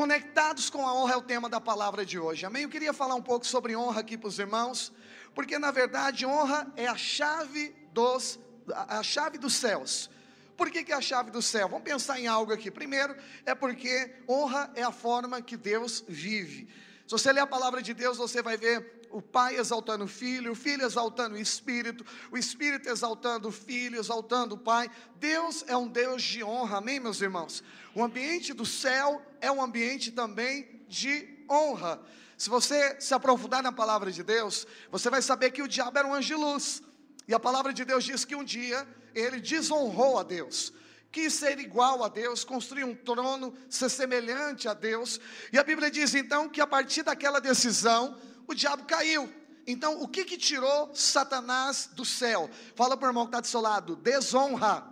Conectados com a honra é o tema da palavra de hoje. Amém? Eu queria falar um pouco sobre honra aqui para os irmãos, porque na verdade honra é a chave dos a chave dos céus. Por que, que é a chave do céu? Vamos pensar em algo aqui. Primeiro, é porque honra é a forma que Deus vive. Se você ler a palavra de Deus, você vai ver o pai exaltando o filho, o filho exaltando o espírito, o espírito exaltando o filho, exaltando o pai. Deus é um Deus de honra, amém, meus irmãos? O ambiente do céu é um ambiente também de honra. Se você se aprofundar na palavra de Deus, você vai saber que o diabo era um anjo de luz. E a palavra de Deus diz que um dia ele desonrou a Deus quis ser igual a Deus, construir um trono, ser semelhante a Deus. E a Bíblia diz então que a partir daquela decisão, o diabo caiu. Então, o que que tirou Satanás do céu? Fala para o irmão que está do seu lado: desonra.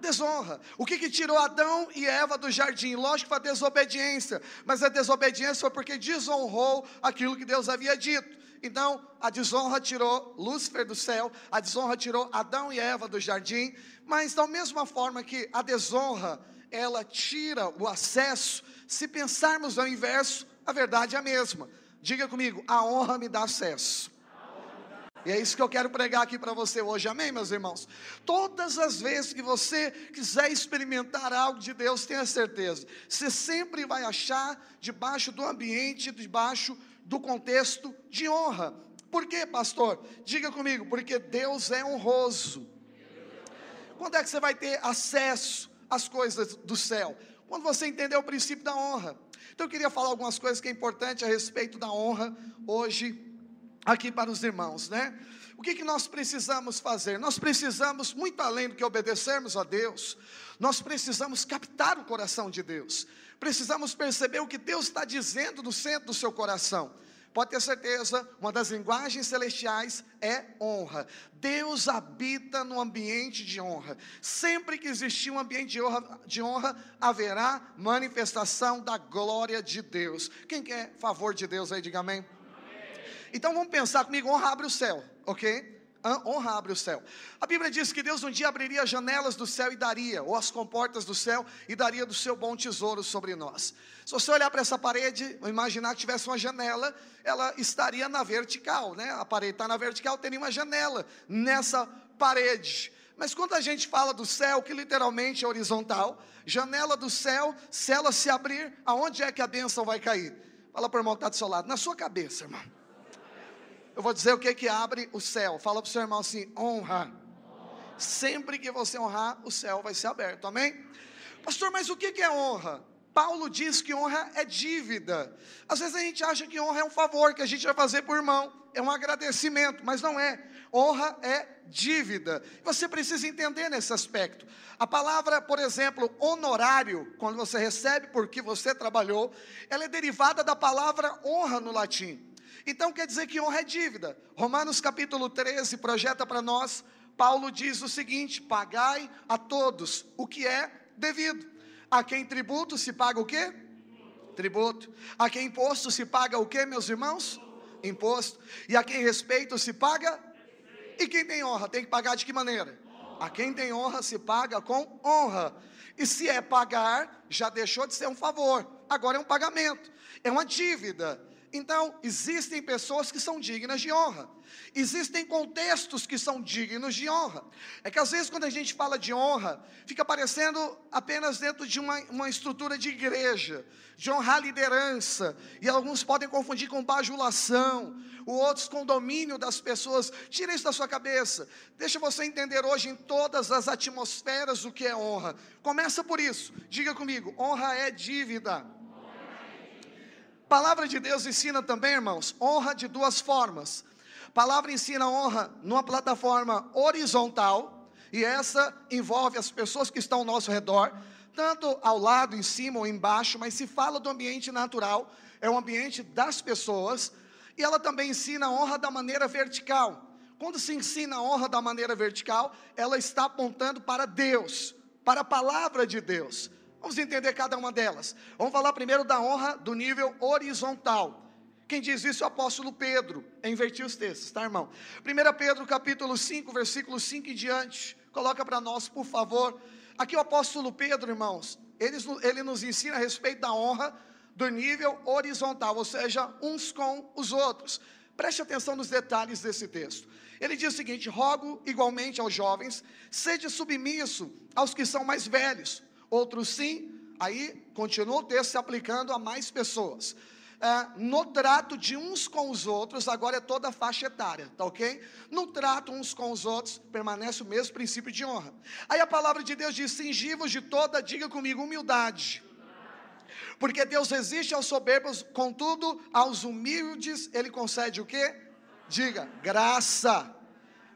desonra. O que que tirou Adão e Eva do jardim? Lógico que foi a desobediência, mas a desobediência foi porque desonrou aquilo que Deus havia dito. Então, a desonra tirou Lúcifer do céu, a desonra tirou Adão e Eva do jardim, mas da mesma forma que a desonra, ela tira o acesso, se pensarmos ao inverso, a verdade é a mesma. Diga comigo, a honra me dá acesso. E é isso que eu quero pregar aqui para você hoje, amém, meus irmãos? Todas as vezes que você quiser experimentar algo de Deus, tenha certeza, você sempre vai achar debaixo do ambiente, debaixo do contexto de honra. Por quê, pastor? Diga comigo, porque Deus é honroso. Quando é que você vai ter acesso às coisas do céu? Quando você entender o princípio da honra. Então eu queria falar algumas coisas que é importante a respeito da honra hoje aqui para os irmãos, né? O que, que nós precisamos fazer? Nós precisamos, muito além do que obedecermos a Deus, nós precisamos captar o coração de Deus, precisamos perceber o que Deus está dizendo no centro do seu coração. Pode ter certeza, uma das linguagens celestiais é honra. Deus habita no ambiente de honra. Sempre que existir um ambiente de honra, de honra, haverá manifestação da glória de Deus. Quem quer favor de Deus aí, diga amém. amém. Então vamos pensar comigo: honra abre o céu, ok? Honra abre o céu. A Bíblia diz que Deus um dia abriria as janelas do céu e daria, ou as comportas do céu, e daria do seu bom tesouro sobre nós. Se você olhar para essa parede, imaginar que tivesse uma janela, ela estaria na vertical, né? A parede está na vertical, teria uma janela nessa parede. Mas quando a gente fala do céu, que literalmente é horizontal, janela do céu, se ela se abrir, aonde é que a bênção vai cair? Fala para o irmão que está do seu lado, na sua cabeça, irmão. Eu vou dizer o que que abre o céu. Fala para o seu irmão assim: honra. Sempre que você honrar, o céu vai ser aberto. Amém? Pastor, mas o que que é honra? Paulo diz que honra é dívida. Às vezes a gente acha que honra é um favor que a gente vai fazer por irmão, é um agradecimento, mas não é. Honra é dívida. Você precisa entender nesse aspecto. A palavra, por exemplo, honorário, quando você recebe porque você trabalhou, ela é derivada da palavra honra no latim. Então quer dizer que honra é dívida. Romanos capítulo 13 projeta para nós, Paulo diz o seguinte: pagai a todos o que é devido. A quem tributo se paga o quê? Tributo. A quem imposto se paga o quê, meus irmãos? Imposto. E a quem respeito se paga? E quem tem honra tem que pagar de que maneira? A quem tem honra se paga com honra. E se é pagar, já deixou de ser um favor, agora é um pagamento, é uma dívida. Então, existem pessoas que são dignas de honra. Existem contextos que são dignos de honra. É que às vezes, quando a gente fala de honra, fica parecendo apenas dentro de uma, uma estrutura de igreja, de honrar a liderança. E alguns podem confundir com bajulação, outros com domínio das pessoas. Tira isso da sua cabeça. Deixa você entender hoje em todas as atmosferas o que é honra. Começa por isso. Diga comigo: honra é dívida palavra de Deus ensina também, irmãos, honra de duas formas. A palavra ensina honra numa plataforma horizontal, e essa envolve as pessoas que estão ao nosso redor, tanto ao lado, em cima ou embaixo, mas se fala do ambiente natural, é o ambiente das pessoas, e ela também ensina honra da maneira vertical. Quando se ensina a honra da maneira vertical, ela está apontando para Deus, para a palavra de Deus. Vamos entender cada uma delas. Vamos falar primeiro da honra do nível horizontal. Quem diz isso é o apóstolo Pedro. É invertir os textos, tá, irmão? 1 Pedro capítulo 5, versículo 5 em diante. Coloca para nós, por favor. Aqui o apóstolo Pedro, irmãos, ele, ele nos ensina a respeito da honra do nível horizontal, ou seja, uns com os outros. Preste atenção nos detalhes desse texto. Ele diz o seguinte: rogo igualmente aos jovens, seja submisso aos que são mais velhos. Outros sim, aí continua o texto se aplicando a mais pessoas. É, no trato de uns com os outros, agora é toda a faixa etária, tá ok? No trato uns com os outros, permanece o mesmo princípio de honra. Aí a palavra de Deus diz: cingivos de toda, diga comigo, humildade. Porque Deus resiste aos soberbos, contudo, aos humildes, Ele concede o quê? Diga, graça.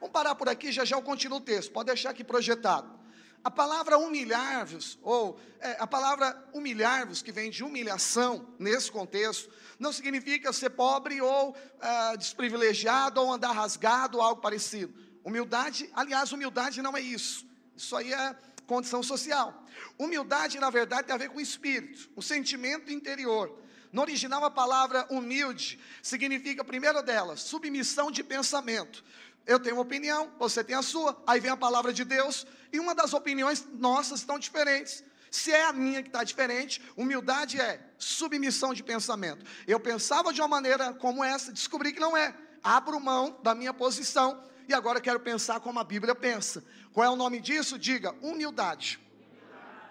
Vamos parar por aqui, já já eu continuo o texto, pode deixar aqui projetado. A palavra humilhar-vos, ou é, a palavra humilhar-vos, que vem de humilhação, nesse contexto, não significa ser pobre ou é, desprivilegiado, ou andar rasgado, ou algo parecido. Humildade, aliás, humildade não é isso. Isso aí é condição social. Humildade, na verdade, tem a ver com o espírito, o sentimento interior. No original, a palavra humilde significa, primeiro delas, submissão de pensamento. Eu tenho uma opinião, você tem a sua, aí vem a palavra de Deus, e uma das opiniões nossas estão diferentes. Se é a minha que está diferente, humildade é submissão de pensamento. Eu pensava de uma maneira como essa, descobri que não é. Abro mão da minha posição e agora quero pensar como a Bíblia pensa. Qual é o nome disso? Diga, humildade.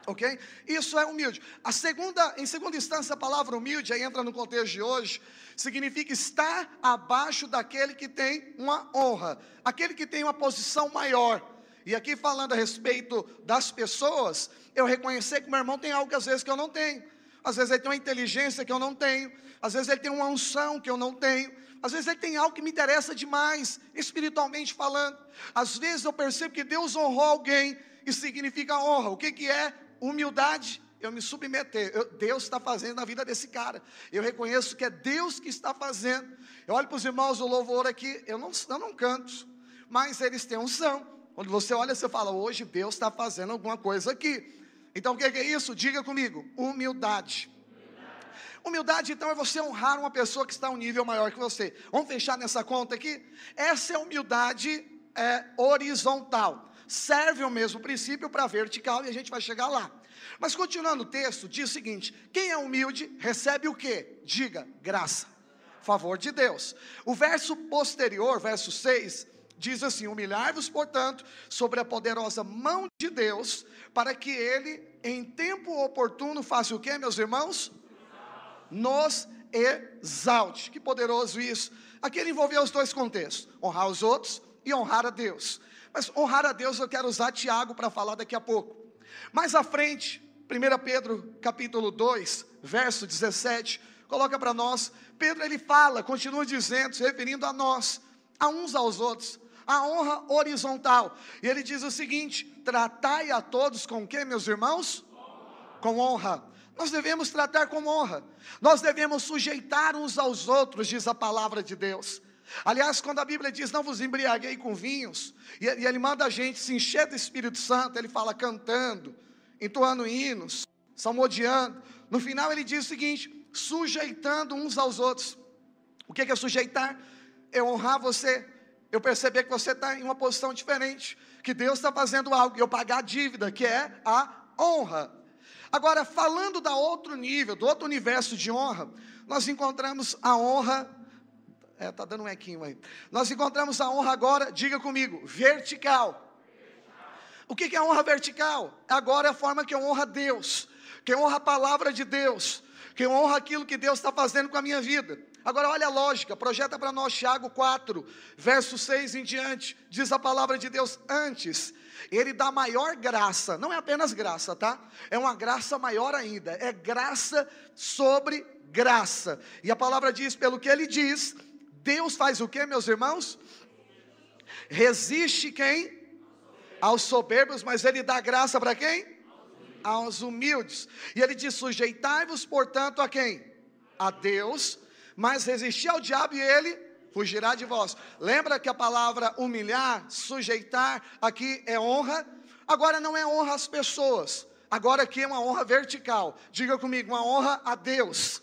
Ok? Isso é humilde. A segunda, em segunda instância, a palavra humilde, aí entra no contexto de hoje, significa estar abaixo daquele que tem uma honra, aquele que tem uma posição maior. E aqui falando a respeito das pessoas, eu reconhecer que meu irmão tem algo que às vezes que eu não tenho. Às vezes ele tem uma inteligência que eu não tenho, às vezes ele tem uma unção que eu não tenho, às vezes ele tem algo que me interessa demais, espiritualmente falando. Às vezes eu percebo que Deus honrou alguém e significa honra. O que, que é? Humildade. Eu me submeter. Eu, Deus está fazendo na vida desse cara. Eu reconheço que é Deus que está fazendo. Eu olho para os irmãos do louvor aqui, eu não, eu não canto, mas eles têm unção. Quando você olha, você fala, hoje Deus está fazendo alguma coisa aqui. Então o que é isso? Diga comigo: humildade. Humildade, então, é você honrar uma pessoa que está a um nível maior que você. Vamos fechar nessa conta aqui? Essa é humildade é, horizontal. Serve o mesmo princípio para vertical e a gente vai chegar lá. Mas continuando o texto, diz o seguinte: quem é humilde recebe o que? Diga, graça, favor de Deus. O verso posterior, verso 6, diz assim: Humilhai-vos, portanto, sobre a poderosa mão de Deus, para que ele, em tempo oportuno, faça o que, meus irmãos? nos exalte. Que poderoso isso. Aqui ele envolveu os dois contextos: honrar os outros e honrar a Deus. Mas honrar a Deus eu quero usar Tiago para falar daqui a pouco. Mais à frente, 1 Pedro capítulo 2, verso 17, coloca para nós, Pedro ele fala, continua dizendo, se referindo a nós, a uns aos outros, a honra horizontal. E ele diz o seguinte: tratai a todos com o que, meus irmãos? Com honra nós devemos tratar com honra, nós devemos sujeitar uns aos outros, diz a palavra de Deus. Aliás, quando a Bíblia diz não vos embriaguei com vinhos, e, e ele manda a gente se encher do Espírito Santo, ele fala cantando, entoando hinos, salmodiando. No final ele diz o seguinte: sujeitando uns aos outros. O que é sujeitar? É honrar você, eu perceber que você está em uma posição diferente, que Deus está fazendo algo, e eu pagar a dívida, que é a honra. Agora, falando da outro nível, do outro universo de honra, nós encontramos a honra. É, tá dando um equinho aí. Nós encontramos a honra agora, diga comigo, vertical. O que é a honra vertical? Agora é a forma que eu honro a Deus, que eu honro a palavra de Deus, que eu honro aquilo que Deus está fazendo com a minha vida. Agora olha a lógica, projeta para nós Tiago 4, verso 6 em diante, diz a palavra de Deus antes ele dá maior graça, não é apenas graça, tá? É uma graça maior ainda, é graça sobre graça. E a palavra diz, pelo que ele diz, Deus faz o que, meus irmãos? Resiste quem? Aos soberbos, mas ele dá graça para quem? Aos humildes. E ele diz: sujeitai-vos, portanto, a quem? A Deus, mas resistir ao diabo e ele fugirá de vós. Lembra que a palavra humilhar, sujeitar, aqui é honra? Agora não é honra às pessoas, agora aqui é uma honra vertical. Diga comigo, uma honra a Deus.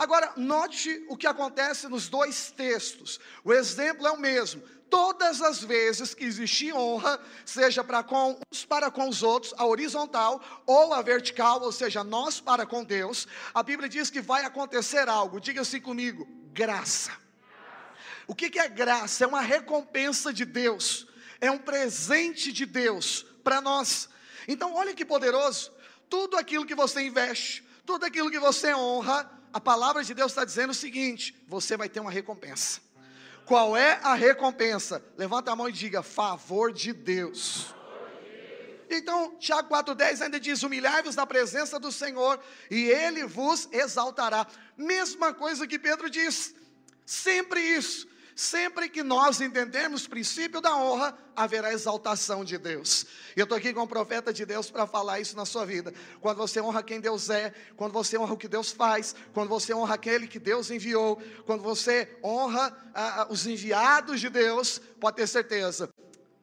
Agora, note o que acontece nos dois textos. O exemplo é o mesmo. Todas as vezes que existir honra, seja para com uns para com os outros, a horizontal ou a vertical, ou seja, nós para com Deus, a Bíblia diz que vai acontecer algo. Diga assim comigo: graça. O que é graça? É uma recompensa de Deus, é um presente de Deus para nós. Então, olha que poderoso. Tudo aquilo que você investe, tudo aquilo que você honra, a palavra de Deus está dizendo o seguinte: você vai ter uma recompensa. Qual é a recompensa? Levanta a mão e diga: favor de Deus. Então, Tiago 4,10 ainda diz: humilhai-vos na presença do Senhor, e Ele vos exaltará. Mesma coisa que Pedro diz, sempre isso. Sempre que nós entendermos o princípio da honra, haverá exaltação de Deus. Eu estou aqui com o profeta de Deus para falar isso na sua vida. Quando você honra quem Deus é, quando você honra o que Deus faz, quando você honra aquele que Deus enviou, quando você honra ah, ah os enviados de Deus, pode ter certeza,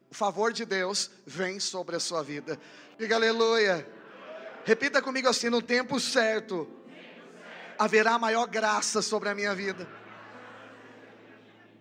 o favor de Deus vem sobre a sua vida. Diga aleluia. Repita comigo assim: no tempo certo, haverá maior graça sobre a minha vida.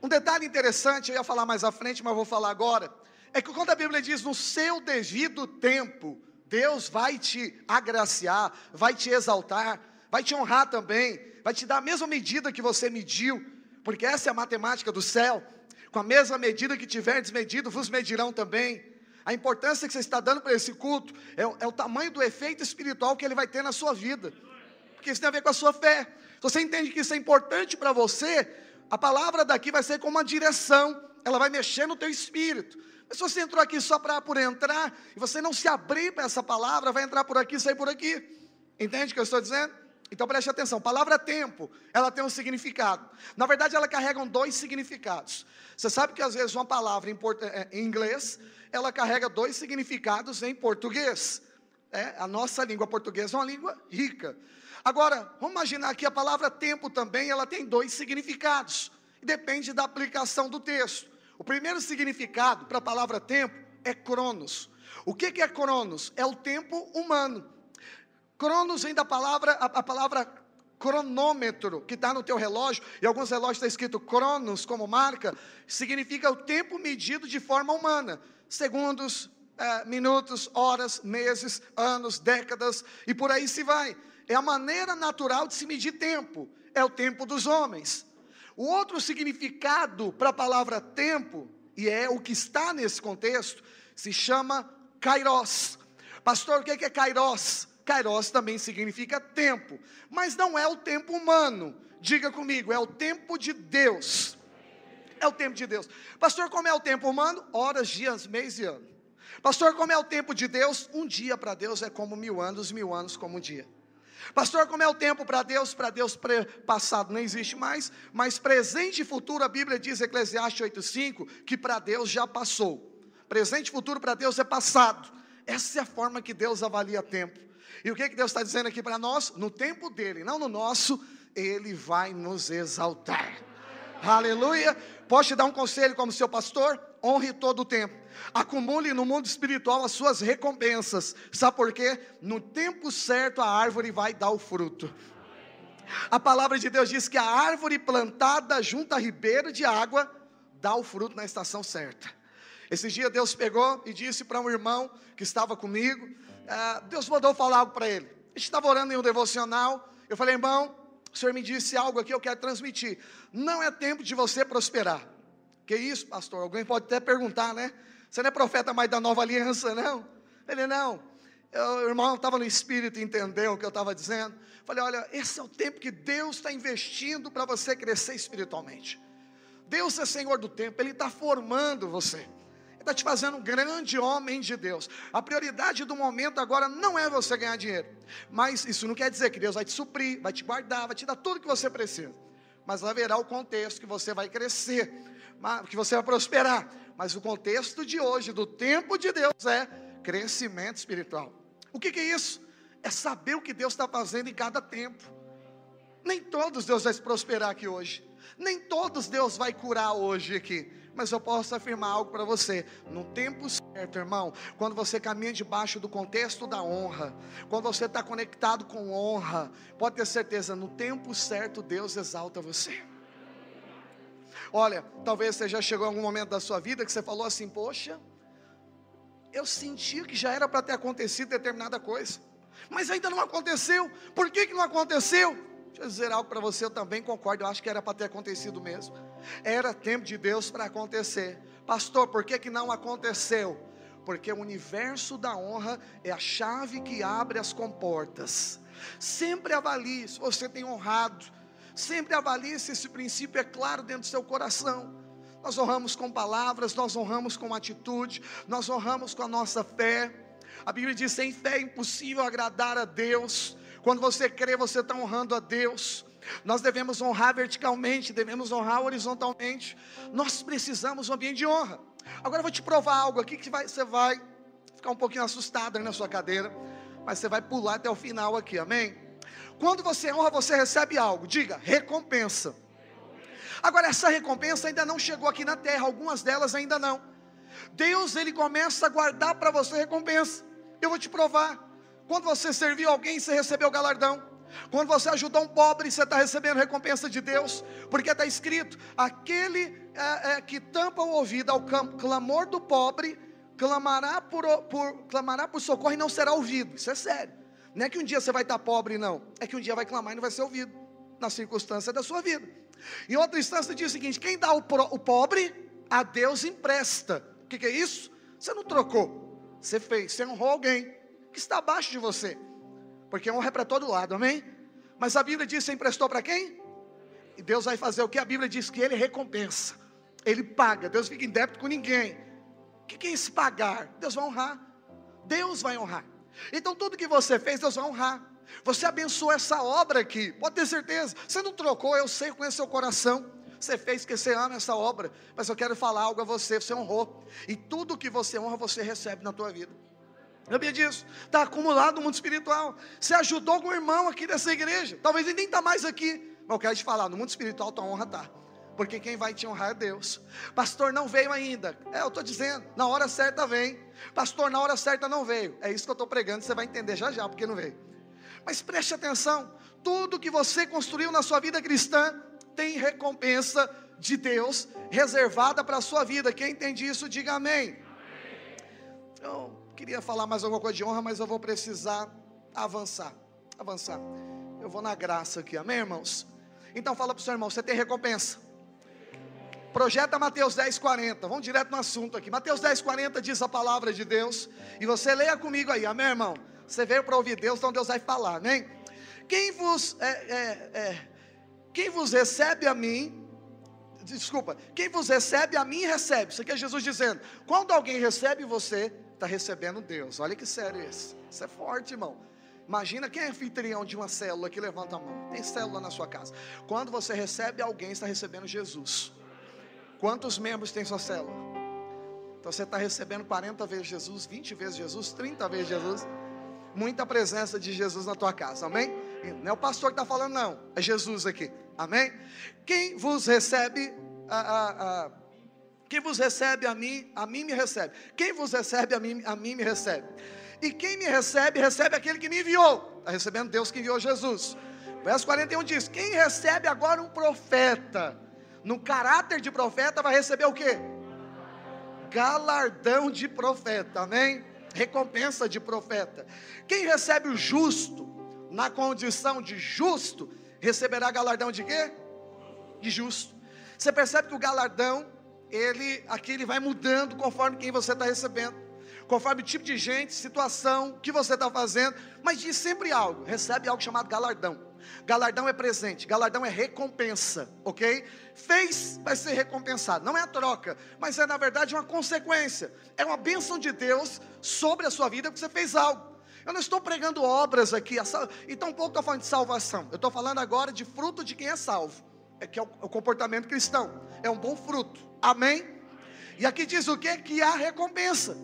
Um detalhe interessante, eu ia falar mais à frente, mas vou falar agora, é que quando a Bíblia diz no seu devido tempo, Deus vai te agraciar, vai te exaltar, vai te honrar também, vai te dar a mesma medida que você mediu, porque essa é a matemática do céu. Com a mesma medida que tiverdes medido, vos medirão também. A importância que você está dando para esse culto é, é, o tamanho do efeito espiritual que ele vai ter na sua vida, porque isso tem a ver com a sua fé. Se você entende que isso é importante para você, a palavra daqui vai ser como uma direção, ela vai mexer no teu espírito. Mas se você entrou aqui só para por entrar, e você não se abrir para essa palavra, vai entrar por aqui e sair por aqui. Entende o que eu estou dizendo? Então preste atenção, palavra tempo, ela tem um significado. Na verdade, ela carrega dois significados. Você sabe que às vezes uma palavra em, é, em inglês, ela carrega dois significados em português. É, a nossa língua portuguesa é uma língua rica. Agora, vamos imaginar que a palavra tempo também, ela tem dois significados. Depende da aplicação do texto. O primeiro significado para a palavra tempo é cronos. O que, que é cronos? É o tempo humano. Cronos vem da palavra, a, a palavra cronômetro, que está no teu relógio, e alguns relógios está escrito cronos como marca, significa o tempo medido de forma humana. Segundos, eh, minutos, horas, meses, anos, décadas, e por aí se vai é a maneira natural de se medir tempo, é o tempo dos homens. O outro significado para a palavra tempo, e é o que está nesse contexto, se chama kairos. Pastor, o que é kairos? Kairos também significa tempo, mas não é o tempo humano. Diga comigo, é o tempo de Deus. É o tempo de Deus. Pastor, como é o tempo humano? Horas, dias, mês e ano. Pastor, como é o tempo de Deus? Um dia para Deus é como mil anos, mil anos como um dia. Pastor, como é o tempo para Deus? Para Deus passado não existe mais, mas presente e futuro, a Bíblia diz, Eclesiastes 8,5, que para Deus já passou. Presente e futuro para Deus é passado. Essa é a forma que Deus avalia tempo. E o que, que Deus está dizendo aqui para nós? No tempo dele, não no nosso, ele vai nos exaltar. Aleluia. Posso te dar um conselho como seu pastor? Honre todo o tempo. Acumule no mundo espiritual as suas recompensas. Sabe por quê? No tempo certo a árvore vai dar o fruto. A palavra de Deus diz que a árvore plantada junto à ribeira de água dá o fruto na estação certa. Esse dia Deus pegou e disse para um irmão que estava comigo, uh, Deus mandou falar algo para ele. A gente estava orando em um devocional. Eu falei, irmão, o Senhor me disse algo aqui, eu quero transmitir. Não é tempo de você prosperar. Que isso, pastor? Alguém pode até perguntar, né? Você não é profeta mais da nova aliança, não? Ele, não. Eu, o irmão estava no espírito e entendeu o que eu estava dizendo. Falei, olha, esse é o tempo que Deus está investindo para você crescer espiritualmente. Deus é Senhor do tempo, Ele está formando você está te fazendo um grande homem de Deus. A prioridade do momento agora não é você ganhar dinheiro, mas isso não quer dizer que Deus vai te suprir, vai te guardar, vai te dar tudo que você precisa. Mas haverá o contexto que você vai crescer, que você vai prosperar. Mas o contexto de hoje, do tempo de Deus, é crescimento espiritual. O que, que é isso? É saber o que Deus está fazendo em cada tempo. Nem todos Deus vai prosperar aqui hoje. Nem todos Deus vai curar hoje aqui mas eu posso afirmar algo para você: no tempo certo, irmão, quando você caminha debaixo do contexto da honra, quando você está conectado com honra, pode ter certeza, no tempo certo Deus exalta você. Olha, talvez você já chegou em algum momento da sua vida que você falou assim: Poxa, eu senti que já era para ter acontecido determinada coisa, mas ainda não aconteceu. Por que, que não aconteceu? Deixa eu dizer algo para você, eu também concordo, eu acho que era para ter acontecido mesmo. Era tempo de Deus para acontecer. Pastor, por que, que não aconteceu? Porque o universo da honra é a chave que abre as comportas. Sempre avalie se você tem honrado. Sempre avalie se esse princípio é claro dentro do seu coração. Nós honramos com palavras, nós honramos com atitude, nós honramos com a nossa fé. A Bíblia diz: sem fé é impossível agradar a Deus. Quando você crê, você está honrando a Deus. Nós devemos honrar verticalmente, devemos honrar horizontalmente. Nós precisamos de um ambiente de honra. Agora eu vou te provar algo aqui que vai, você vai ficar um pouquinho assustado na sua cadeira, mas você vai pular até o final aqui, amém? Quando você honra, você recebe algo, diga, recompensa. Agora, essa recompensa ainda não chegou aqui na terra, algumas delas ainda não. Deus, Ele começa a guardar para você recompensa. Eu vou te provar. Quando você serviu alguém, você recebeu galardão. Quando você ajudou um pobre, você está recebendo recompensa de Deus, porque está escrito: aquele é, é, que tampa o ouvido ao clamor do pobre, clamará por, por, clamará por socorro e não será ouvido. Isso é sério. Não é que um dia você vai estar pobre, não. É que um dia vai clamar e não vai ser ouvido, na circunstância da sua vida. Em outra instância, diz o seguinte: quem dá o, pro, o pobre, a Deus empresta. O que, que é isso? Você não trocou, você fez, você honrou alguém que está abaixo de você. Porque honra é para todo lado, amém? Mas a Bíblia diz: você emprestou para quem? E Deus vai fazer o que a Bíblia diz que Ele recompensa, Ele paga. Deus fica em débito com ninguém. O que é esse pagar? Deus vai honrar. Deus vai honrar. Então tudo que você fez, Deus vai honrar. Você abençoou essa obra aqui, pode ter certeza. Você não trocou, eu sei, conheço seu coração. Você fez que você ama essa obra, mas eu quero falar algo a você, você honrou. E tudo que você honra, você recebe na tua vida. Sabia disso? Está acumulado no mundo espiritual. Você ajudou algum irmão aqui dessa igreja. Talvez ele nem está mais aqui. Mas eu quero te falar, no mundo espiritual tua honra está. Porque quem vai te honrar é Deus. Pastor, não veio ainda. É, eu estou dizendo, na hora certa vem. Pastor, na hora certa não veio. É isso que eu estou pregando, você vai entender já já porque não veio. Mas preste atenção: tudo que você construiu na sua vida cristã tem recompensa de Deus reservada para a sua vida. Quem entende isso, diga amém. Então, Queria falar mais alguma coisa de honra, mas eu vou precisar avançar. Avançar. Eu vou na graça aqui, amém, irmãos? Então fala para o seu irmão, você tem recompensa. Projeta Mateus 10, 40. Vamos direto no assunto aqui. Mateus 10, 40 diz a palavra de Deus. E você leia comigo aí, amém, irmão? Você veio para ouvir Deus, então Deus vai falar, amém? Quem vos, é, é, é, quem vos recebe a mim, desculpa, quem vos recebe a mim recebe. Isso aqui é Jesus dizendo: quando alguém recebe você, está recebendo Deus. Olha que sério isso. Isso é forte, irmão. Imagina quem é anfitrião de uma célula que levanta a mão. Tem célula na sua casa. Quando você recebe alguém, está recebendo Jesus. Quantos membros tem sua célula? Então você está recebendo 40 vezes Jesus, 20 vezes Jesus, 30 vezes Jesus. Muita presença de Jesus na tua casa, amém? Não é o pastor que está falando, não. É Jesus aqui, amém? Quem vos recebe, a, a, a quem vos recebe a mim, a mim me recebe. Quem vos recebe a mim, a mim me recebe. E quem me recebe, recebe aquele que me enviou. Está recebendo Deus que enviou Jesus. Verso 41 diz: Quem recebe agora um profeta, no caráter de profeta, vai receber o que? Galardão de profeta, amém? Recompensa de profeta. Quem recebe o justo, na condição de justo, receberá galardão de quê? De justo. Você percebe que o galardão ele aqui ele vai mudando conforme quem você está recebendo, conforme o tipo de gente, situação, que você está fazendo, mas diz sempre algo, recebe algo chamado galardão. Galardão é presente, galardão é recompensa, ok? Fez, vai ser recompensado. Não é a troca, mas é na verdade uma consequência. É uma bênção de Deus sobre a sua vida porque você fez algo. Eu não estou pregando obras aqui, e tampouco estou falando de salvação. Eu estou falando agora de fruto de quem é salvo é que é o, o comportamento cristão, é um bom fruto, amém? E aqui diz o que? Que há recompensa.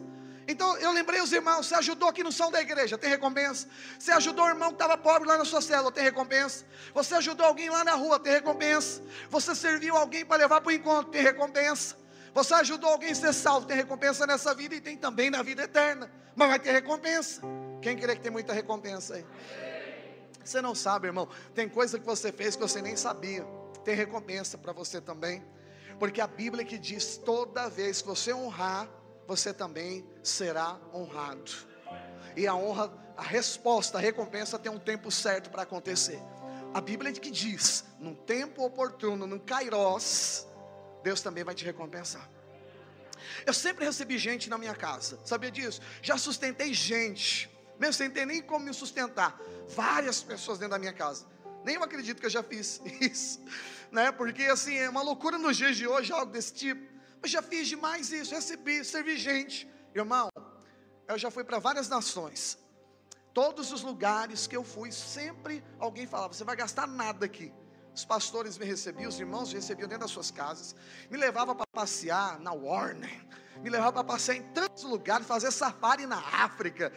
Então eu lembrei os irmãos, você ajudou aqui no som da igreja, tem recompensa. Você ajudou o irmão que estava pobre lá na sua célula, tem recompensa. Você ajudou alguém lá na rua, tem recompensa. Você serviu alguém para levar para o encontro, tem recompensa. Você ajudou alguém a ser salvo, tem recompensa nessa vida e tem também na vida eterna. Mas vai ter recompensa. Quem queria que tem muita recompensa aí? Você não sabe, irmão. Tem coisa que você fez que você nem sabia. Tem recompensa para você também. Porque a Bíblia que diz: toda vez que você honrar, você também será honrado. E a honra, a resposta, a recompensa tem um tempo certo para acontecer. A Bíblia que diz: num tempo oportuno, num kairos, Deus também vai te recompensar. Eu sempre recebi gente na minha casa, sabia disso? Já sustentei gente, mesmo sem ter nem como me sustentar. Várias pessoas dentro da minha casa. Nem eu acredito que eu já fiz isso, né? Porque assim, é uma loucura nos dias de hoje, algo desse tipo. Eu já fiz demais isso, recebi, servi gente. Irmão, eu já fui para várias nações. Todos os lugares que eu fui, sempre alguém falava: você vai gastar nada aqui. Os pastores me recebiam, os irmãos me recebiam dentro das suas casas, me levavam para passear na Warner, me levavam para passear em tantos lugares, fazer safari na África,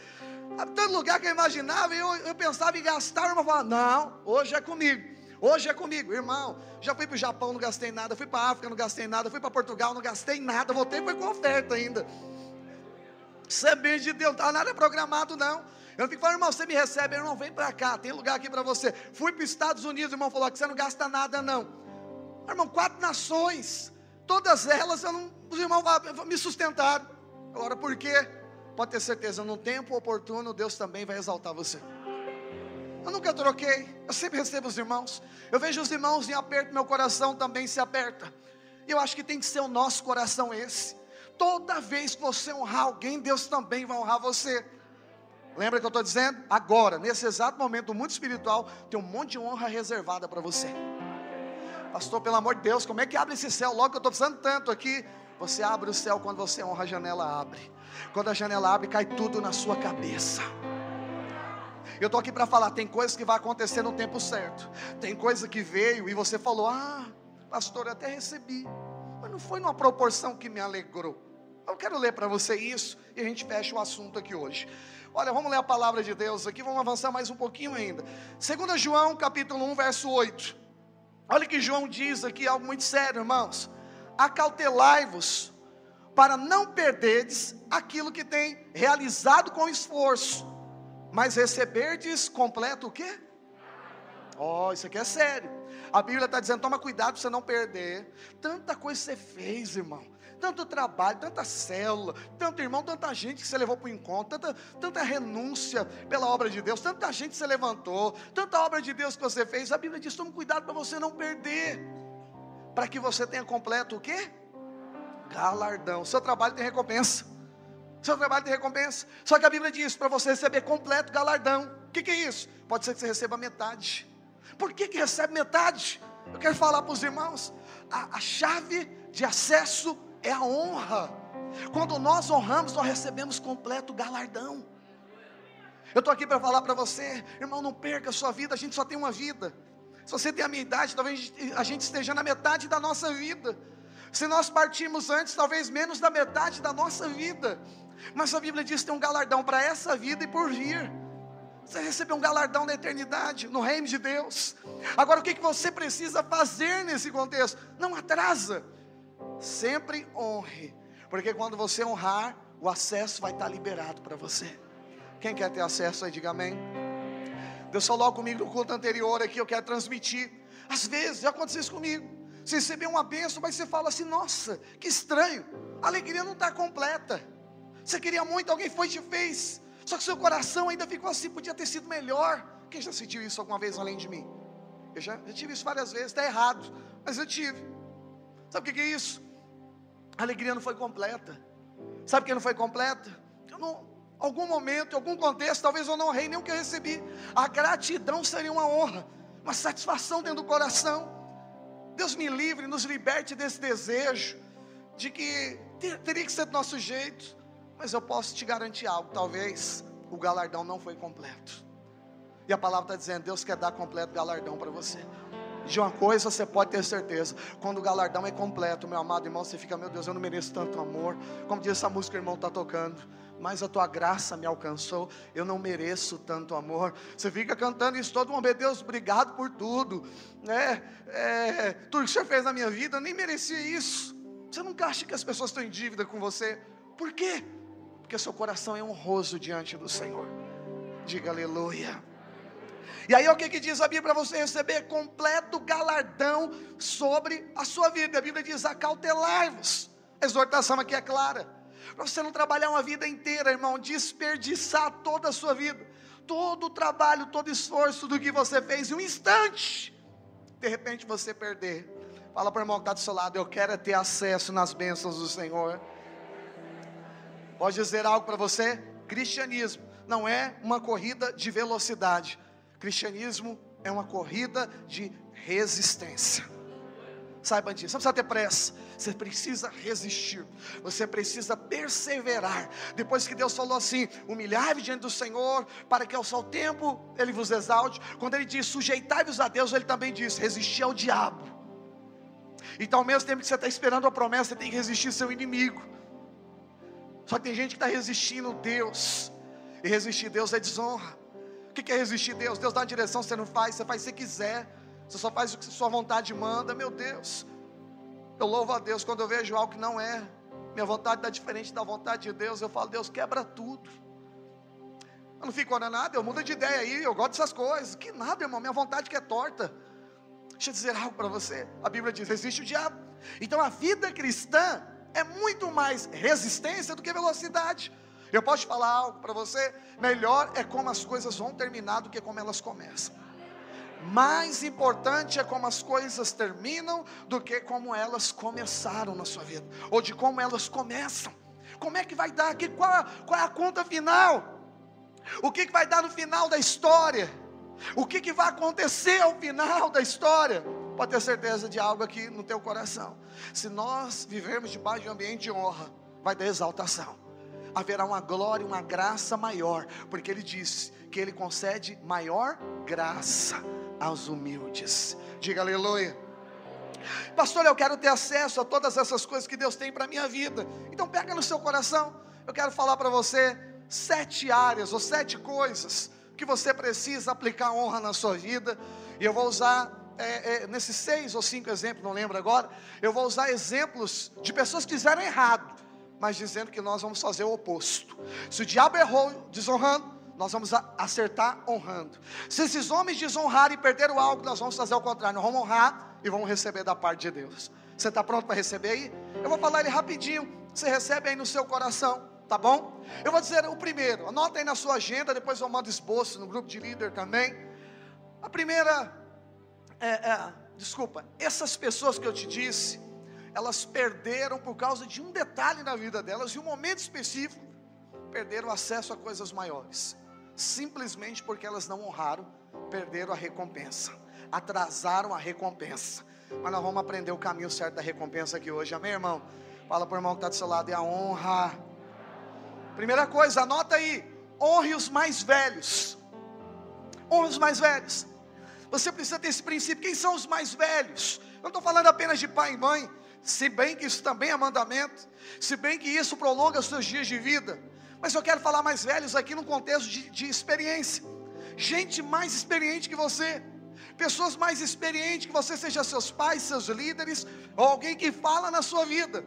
tanto lugar que eu imaginava, eu, eu pensava em gastar, irmão falava, não, hoje é comigo. Hoje é comigo, irmão. Já fui para o Japão, não gastei nada. Fui para a África, não gastei nada. Fui para Portugal, não gastei nada. Voltei, foi com oferta ainda. Semente de Deus, está nada programado, não. Eu fico falando, irmão, você me recebe, irmão, vem para cá, tem lugar aqui para você. Fui para os Estados Unidos, irmão falou que você não gasta nada, não. Irmão, quatro nações, todas elas, eu não, os irmãos me sustentaram. Agora, por quê? Pode ter certeza, no tempo oportuno, Deus também vai exaltar você. Eu nunca troquei, eu sempre recebo os irmãos. Eu vejo os irmãos em aperto, meu coração também se aperta. E eu acho que tem que ser o nosso coração esse. Toda vez que você honrar alguém, Deus também vai honrar você. Lembra que eu estou dizendo? Agora, nesse exato momento, muito espiritual, tem um monte de honra reservada para você. Pastor, pelo amor de Deus, como é que abre esse céu? Logo que eu estou precisando tanto aqui. Você abre o céu quando você honra, a janela abre. Quando a janela abre, cai tudo na sua cabeça. Eu estou aqui para falar, tem coisas que vai acontecer no tempo certo. Tem coisa que veio e você falou: "Ah, pastor, eu até recebi". Mas não foi numa proporção que me alegrou. Eu quero ler para você isso e a gente fecha o assunto aqui hoje. Olha, vamos ler a palavra de Deus aqui, vamos avançar mais um pouquinho ainda. 2 João, capítulo 1, verso 8. Olha que João diz aqui algo muito sério, irmãos. Acautelai-vos para não perderdes aquilo que tem realizado com esforço, mas receberdes completo o quê? Oh, isso aqui é sério. A Bíblia está dizendo: toma cuidado para você não perder. Tanta coisa você fez, irmão tanto trabalho, tanta célula, tanto irmão, tanta gente que você levou para o encontro, tanta, tanta renúncia pela obra de Deus, tanta gente se levantou, tanta obra de Deus que você fez. A Bíblia diz: tome cuidado para você não perder, para que você tenha completo o quê? Galardão. Seu trabalho tem recompensa. Seu trabalho tem recompensa. Só que a Bíblia diz para você receber completo galardão. O que, que é isso? Pode ser que você receba metade. Por que, que recebe metade? Eu quero falar para os irmãos. A, a chave de acesso é a honra. Quando nós honramos, nós recebemos completo galardão. Eu estou aqui para falar para você, irmão, não perca a sua vida, a gente só tem uma vida. Se você tem a minha idade, talvez a gente esteja na metade da nossa vida. Se nós partirmos antes, talvez menos da metade da nossa vida. Mas a Bíblia diz que tem um galardão para essa vida e por vir. Você recebeu um galardão na eternidade, no reino de Deus. Agora, o que, você precisa fazer nesse contexto? Não atrasa. Sempre honre, porque quando você honrar, o acesso vai estar liberado para você. Quem quer ter acesso aí, diga amém. Deus falou comigo no culto anterior aqui, eu quero transmitir. Às vezes, já aconteceu isso comigo. Você recebeu uma bênção, mas você fala assim: nossa, que estranho, a alegria não está completa. Você queria muito, alguém foi e te fez, só que seu coração ainda ficou assim, podia ter sido melhor. Quem já sentiu isso alguma vez além de mim? Eu já eu tive isso várias vezes, está errado, mas eu tive. Sabe o que é isso? A alegria não foi completa. Sabe o que não foi completa? Eu não, algum momento, em algum contexto, talvez eu não honrei nem o que eu recebi. A gratidão seria uma honra, uma satisfação dentro do coração. Deus me livre, nos liberte desse desejo de que teria que ser do nosso jeito. Mas eu posso te garantir algo, talvez o galardão não foi completo. E a palavra está dizendo, Deus quer dar completo galardão para você. De uma coisa você pode ter certeza: quando o galardão é completo, meu amado irmão, você fica, meu Deus, eu não mereço tanto amor. Como diz essa música o irmão está tocando, mas a tua graça me alcançou, eu não mereço tanto amor. Você fica cantando isso todo momento, Deus, obrigado por tudo, né? É, tudo que o Senhor fez na minha vida, eu nem merecia isso. Você nunca acha que as pessoas estão em dívida com você? Por quê? Porque seu coração é honroso diante do Senhor. Diga aleluia. E aí o que, que diz a Bíblia para você receber completo galardão sobre a sua vida? A Bíblia diz: acautelar-vos. A exortação aqui é clara. Para você não trabalhar uma vida inteira, irmão, desperdiçar toda a sua vida, todo o trabalho, todo o esforço do que você fez em um instante, de repente você perder. Fala para o irmão que está do seu lado, eu quero é ter acesso nas bênçãos do Senhor. Pode dizer algo para você? Cristianismo não é uma corrida de velocidade. Cristianismo é uma corrida de resistência. Saiba disso. Você precisa ter pressa. Você precisa resistir. Você precisa perseverar. Depois que Deus falou assim: humilhai-vos diante do Senhor, para que ao seu tempo Ele vos exalte. Quando Ele diz sujeitai-vos a Deus, Ele também diz resistir ao diabo. Então, ao mesmo tempo que você está esperando a promessa, você tem que resistir ao seu inimigo. Só que tem gente que está resistindo Deus. E resistir Deus é desonra. O que é resistir Deus? Deus dá uma direção, você não faz, você faz se quiser. Você só faz o que sua vontade manda, meu Deus. Eu louvo a Deus quando eu vejo algo que não é. Minha vontade está diferente da vontade de Deus. Eu falo, Deus, quebra tudo. Eu não fico orando nada, eu mudo de ideia aí, eu gosto dessas coisas. Que nada, irmão, minha vontade que é torta. Deixa eu dizer algo para você. A Bíblia diz: resiste o diabo. Então a vida cristã é muito mais resistência do que velocidade. Eu posso te falar algo para você? Melhor é como as coisas vão terminar do que como elas começam. Mais importante é como as coisas terminam do que como elas começaram na sua vida, ou de como elas começam. Como é que vai dar aqui? Qual, qual é a conta final? O que, que vai dar no final da história? O que, que vai acontecer ao final da história? Pode ter certeza de algo aqui no teu coração. Se nós vivermos debaixo de um ambiente de honra, vai ter exaltação haverá uma glória, uma graça maior, porque ele diz que ele concede maior graça aos humildes. Diga aleluia. Pastor, eu quero ter acesso a todas essas coisas que Deus tem para a minha vida. Então pega no seu coração. Eu quero falar para você sete áreas ou sete coisas que você precisa aplicar honra na sua vida. E eu vou usar é, é, nesses seis ou cinco exemplos, não lembro agora. Eu vou usar exemplos de pessoas que fizeram errado mas dizendo que nós vamos fazer o oposto. Se o diabo errou desonrando, nós vamos acertar honrando. Se esses homens desonrarem e perderam algo, nós vamos fazer o contrário. Nós vamos honrar e vamos receber da parte de Deus. Você está pronto para receber aí? Eu vou falar ele rapidinho. Você recebe aí no seu coração, tá bom? Eu vou dizer o primeiro. Anota aí na sua agenda. Depois eu mando esboço no grupo de líder também. A primeira, é, é, desculpa, essas pessoas que eu te disse, elas perderam por causa de um detalhe na vida delas, e um momento específico, perderam acesso a coisas maiores, simplesmente porque elas não honraram, perderam a recompensa, atrasaram a recompensa. Mas nós vamos aprender o caminho certo da recompensa aqui hoje, amém, irmão? Fala para o irmão que está do seu lado, é a honra. Primeira coisa, anota aí: honre os mais velhos. Honre os mais velhos. Você precisa ter esse princípio. Quem são os mais velhos? Eu não estou falando apenas de pai e mãe se bem que isso também é mandamento, se bem que isso prolonga os seus dias de vida, mas eu quero falar mais velhos aqui no contexto de, de experiência, gente mais experiente que você, pessoas mais experientes que você, seja seus pais, seus líderes, ou alguém que fala na sua vida.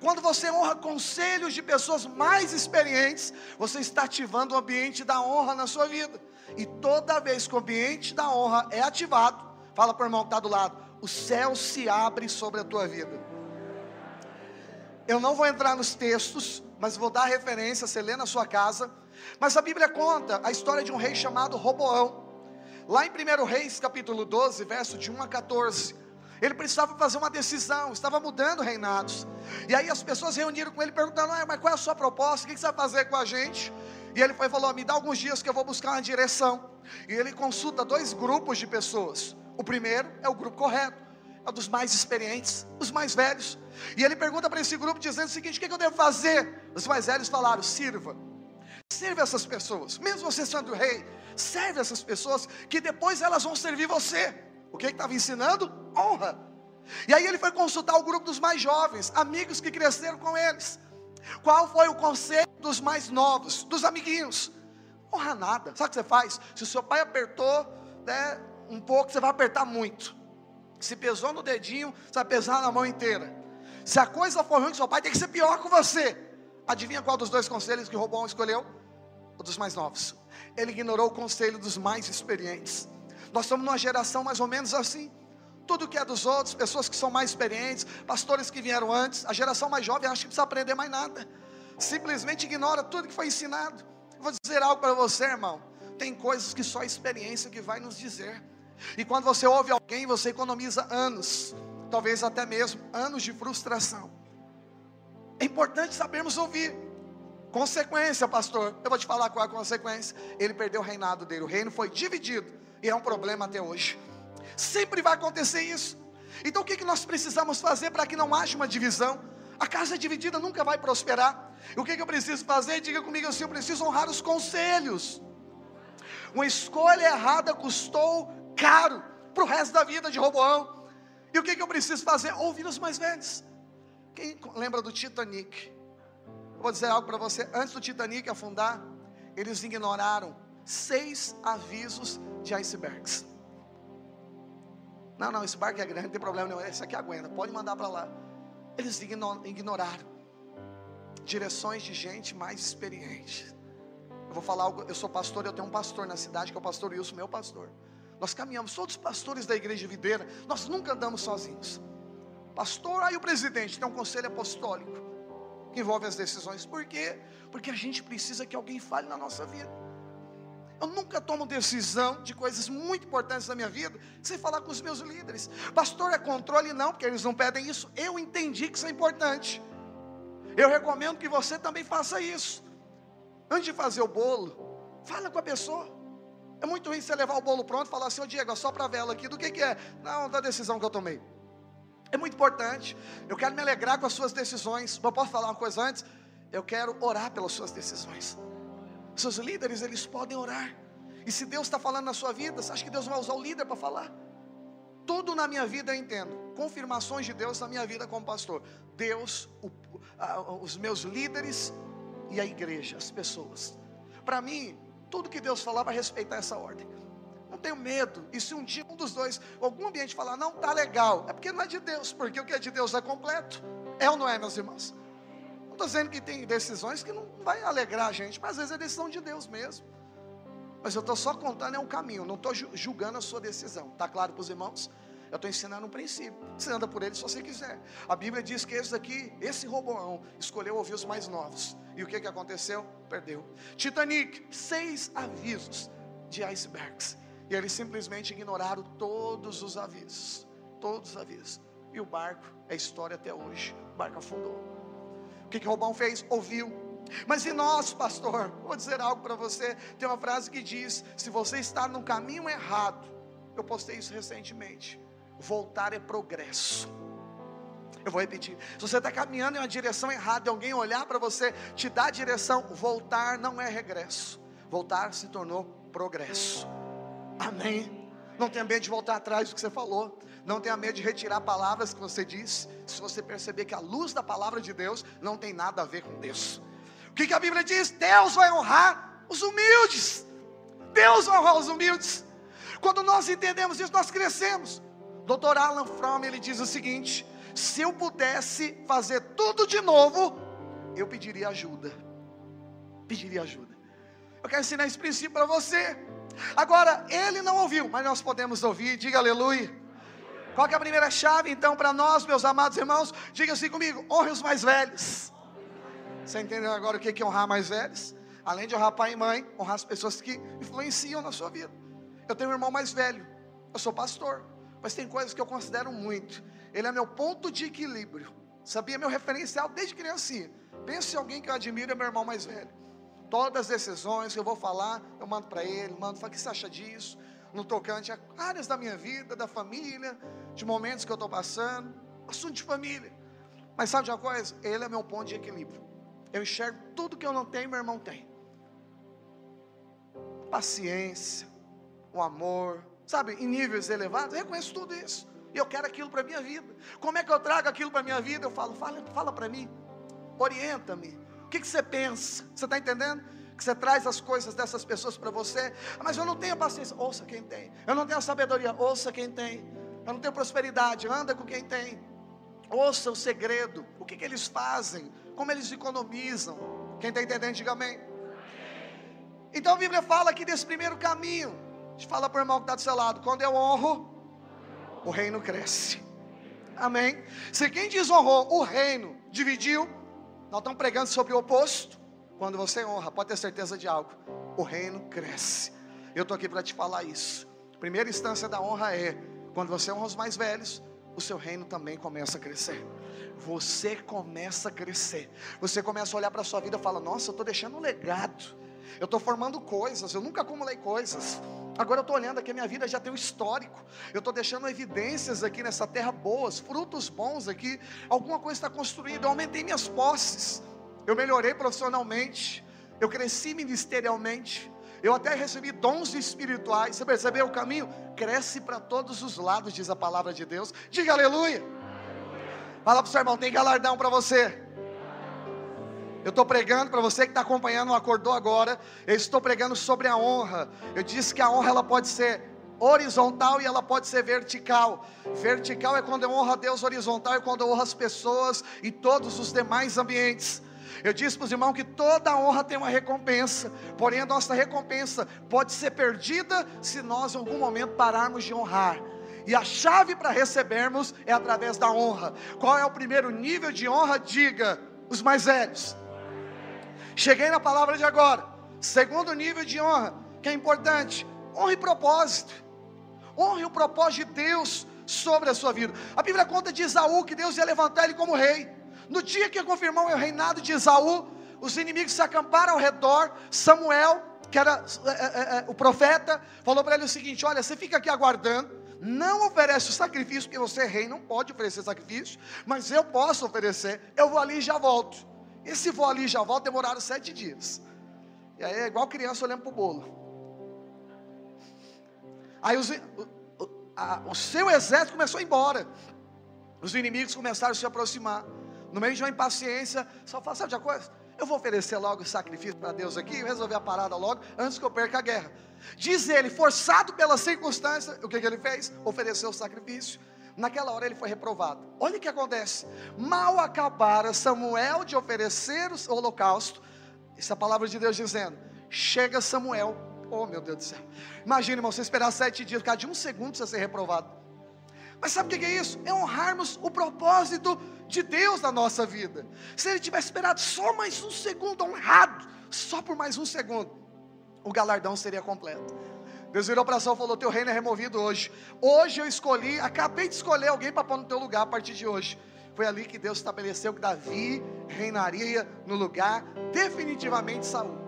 Quando você honra conselhos de pessoas mais experientes, você está ativando o ambiente da honra na sua vida. E toda vez que o ambiente da honra é ativado, fala para o irmão que está do lado, o céu se abre sobre a tua vida. Eu não vou entrar nos textos, mas vou dar referência, você lê na sua casa. Mas a Bíblia conta a história de um rei chamado Roboão. Lá em 1 Reis, capítulo 12, verso de 1 a 14. Ele precisava fazer uma decisão, estava mudando reinados. E aí as pessoas reuniram com ele perguntando: ah, mas qual é a sua proposta? O que você vai fazer com a gente? E ele foi falou: me dá alguns dias que eu vou buscar uma direção. E ele consulta dois grupos de pessoas. O primeiro é o grupo correto é dos mais experientes, os mais velhos. E ele pergunta para esse grupo dizendo o seguinte: o que, eu devo fazer? Os mais velhos falaram: sirva. Sirva essas pessoas, mesmo você sendo rei, serve essas pessoas, que depois elas vão servir você. O que ele estava ensinando? Honra. E aí ele foi consultar o grupo dos mais jovens, amigos que cresceram com eles. Qual foi o conselho dos mais novos, dos amiguinhos? Honra nada. Sabe o que você faz? Se o seu pai apertou né, um pouco, você vai apertar muito. Se pesou no dedinho, você vai pesar na mão inteira. Se a coisa for ruim com seu pai, tem que ser pior com você. Adivinha qual dos dois conselhos que Robão escolheu? O dos mais novos. Ele ignorou o conselho dos mais experientes. Nós estamos numa geração mais ou menos assim. Tudo que é dos outros, pessoas que são mais experientes, pastores que vieram antes, a geração mais jovem acha que precisa aprender mais nada. Simplesmente ignora tudo que foi ensinado. vou dizer algo para você, irmão. Tem coisas que só a experiência que vai nos dizer. E quando você ouve alguém, você economiza anos, talvez até mesmo anos de frustração. É importante sabermos ouvir. Consequência, pastor, eu vou te falar qual é a consequência. Ele perdeu o reinado dele, o reino foi dividido, e é um problema até hoje. Sempre vai acontecer isso. Então o que, que nós precisamos fazer para que não haja uma divisão? A casa dividida nunca vai prosperar. E o que, que eu preciso fazer? Diga comigo assim: eu preciso honrar os conselhos. Uma escolha errada custou caro para o resto da vida de Roboão. E o que, que eu preciso fazer? Ouvir os mais velhos. Quem lembra do Titanic? Vou dizer algo para você. Antes do Titanic afundar, eles ignoraram seis avisos de icebergs. Não, não, esse barco é grande, não tem problema nenhum. Esse aqui aguenta, pode mandar para lá. Eles ignoraram direções de gente mais experiente. Eu vou falar algo, eu sou pastor, eu tenho um pastor na cidade que é o pastor Wilson, meu pastor. Nós caminhamos, todos os pastores da igreja videira, nós nunca andamos sozinhos. Pastor, aí o presidente tem um conselho apostólico que envolve as decisões. Por quê? Porque a gente precisa que alguém fale na nossa vida. Eu nunca tomo decisão de coisas muito importantes da minha vida sem falar com os meus líderes. Pastor, é controle? Não, porque eles não pedem isso. Eu entendi que isso é importante. Eu recomendo que você também faça isso. Antes de fazer o bolo, fala com a pessoa. É muito ruim você levar o bolo pronto e falar assim, ô Diego, é só para vela aqui, do que, que é? Não, da decisão que eu tomei. É muito importante. Eu quero me alegrar com as suas decisões. Mas posso falar uma coisa antes? Eu quero orar pelas suas decisões. Seus líderes, eles podem orar. E se Deus está falando na sua vida, você acha que Deus vai usar o líder para falar? Tudo na minha vida eu entendo. Confirmações de Deus na minha vida como pastor. Deus, o, a, os meus líderes e a igreja, as pessoas. Para mim, tudo que Deus falar vai respeitar essa ordem. Não tenho medo. E se um dia um dos dois, algum ambiente falar, não está legal, é porque não é de Deus, porque o que é de Deus é completo. É ou não é, meus irmãos? Não estou dizendo que tem decisões que não vai alegrar a gente, mas às vezes é decisão de Deus mesmo. Mas eu estou só contando é um caminho, não estou julgando a sua decisão. Está claro para os irmãos? Eu estou ensinando um princípio. Você anda por ele se você quiser. A Bíblia diz que esse aqui, esse Roboão, escolheu ouvir os mais novos. E o que, que aconteceu? Perdeu. Titanic, seis avisos de icebergs. E eles simplesmente ignoraram todos os avisos. Todos os avisos. E o barco é história até hoje. O barco afundou. O que, que Robão fez? Ouviu. Mas e nós, pastor? Vou dizer algo para você. Tem uma frase que diz: se você está no caminho errado, eu postei isso recentemente. Voltar é progresso. Eu vou repetir. Se você está caminhando em uma direção errada e alguém olhar para você, te dar direção, voltar não é regresso. Voltar se tornou progresso. Amém. Não tenha medo de voltar atrás do que você falou. Não tenha medo de retirar palavras que você disse. Se você perceber que a luz da palavra de Deus não tem nada a ver com Deus. O que, que a Bíblia diz? Deus vai honrar os humildes. Deus vai honrar os humildes. Quando nós entendemos isso, nós crescemos. Dr. Alan Fromm ele diz o seguinte: se eu pudesse fazer tudo de novo, eu pediria ajuda. Pediria ajuda. Eu quero ensinar esse princípio para você. Agora, ele não ouviu, mas nós podemos ouvir, diga aleluia. Qual é a primeira chave então para nós, meus amados irmãos? Diga assim comigo: honre os mais velhos. Você entendeu agora o que é honrar mais velhos? Além de honrar pai e mãe, honrar as pessoas que influenciam na sua vida. Eu tenho um irmão mais velho, eu sou pastor, mas tem coisas que eu considero muito. Ele é meu ponto de equilíbrio. Sabia meu referencial desde criancinha. Pense em alguém que eu admiro, é meu irmão mais velho. Todas as decisões que eu vou falar, eu mando para ele, mando, fala, o que você acha disso? No tocante a áreas da minha vida, da família, de momentos que eu estou passando, assunto de família. Mas sabe de uma coisa? Ele é meu ponto de equilíbrio. Eu enxergo tudo que eu não tenho, meu irmão tem. Paciência, o amor, sabe, em níveis elevados, eu reconheço tudo isso. E eu quero aquilo para a minha vida. Como é que eu trago aquilo para a minha vida? Eu falo, fala, fala para mim, orienta-me, que, que você pensa? Você está entendendo? Que você traz as coisas dessas pessoas para você, mas eu não tenho paciência, ouça quem tem. Eu não tenho sabedoria, ouça quem tem. Eu não tenho prosperidade, anda com quem tem. Ouça o segredo, o que, que eles fazem, como eles economizam. Quem está entendendo, diga amém. Então a Bíblia fala aqui desse primeiro caminho. A gente fala para o irmão que está do seu lado: quando eu honro, o reino cresce. Amém. Se quem desonrou o reino dividiu, nós estamos pregando sobre o oposto. Quando você honra, pode ter certeza de algo: o reino cresce. Eu estou aqui para te falar isso. Primeira instância da honra é quando você honra os mais velhos, o seu reino também começa a crescer. Você começa a crescer. Você começa a olhar para a sua vida e fala: Nossa, eu estou deixando um legado. Eu estou formando coisas. Eu nunca acumulei coisas. Agora eu estou olhando aqui, a minha vida já tem um histórico. Eu estou deixando evidências aqui nessa terra boas, frutos bons aqui. Alguma coisa está construída. Eu aumentei minhas posses. Eu melhorei profissionalmente. Eu cresci ministerialmente. Eu até recebi dons espirituais. Você percebeu o caminho? Cresce para todos os lados, diz a palavra de Deus. Diga aleluia. Fala para o seu irmão, tem galardão para você. Eu estou pregando para você que está acompanhando, acordou agora. Eu estou pregando sobre a honra. Eu disse que a honra ela pode ser horizontal e ela pode ser vertical. Vertical é quando eu honro a Deus, horizontal é quando eu honro as pessoas e todos os demais ambientes. Eu disse para os irmãos que toda honra tem uma recompensa, porém a nossa recompensa pode ser perdida se nós em algum momento pararmos de honrar. E a chave para recebermos é através da honra. Qual é o primeiro nível de honra? Diga, os mais velhos. Cheguei na palavra de agora. Segundo nível de honra, que é importante: honre propósito. Honre o propósito de Deus sobre a sua vida. A Bíblia conta de Isaú que Deus ia levantar ele como rei. No dia que confirmou o reinado de Isaú, os inimigos se acamparam ao redor. Samuel, que era é, é, é, o profeta, falou para ele o seguinte: Olha, você fica aqui aguardando. Não oferece o sacrifício, porque você é rei, não pode oferecer sacrifício, mas eu posso oferecer. Eu vou ali e já volto. E se for ali já volto, demoraram sete dias. E aí é igual criança olhando para o bolo. Aí os, o, a, o seu exército começou a ir embora. Os inimigos começaram a se aproximar. No meio de uma impaciência, só fala, sabe de uma coisa? Eu vou oferecer logo o sacrifício para Deus aqui, resolver a parada logo, antes que eu perca a guerra. Diz ele, forçado pela circunstância, o que, que ele fez? Ofereceu o sacrifício. Naquela hora ele foi reprovado. Olha o que acontece. Mal acabara Samuel de oferecer o holocausto. Essa a palavra de Deus dizendo: Chega Samuel. Oh meu Deus do céu. Imagina, irmão, você esperar sete dias, cada de um segundo você ser reprovado. Mas sabe o que é isso? É honrarmos o propósito de Deus na nossa vida. Se ele tivesse esperado só mais um segundo, honrado, só por mais um segundo, o galardão seria completo. Deus virou para Saul e falou: Teu reino é removido hoje. Hoje eu escolhi, acabei de escolher alguém para pôr no teu lugar a partir de hoje. Foi ali que Deus estabeleceu que Davi reinaria no lugar definitivamente Saul.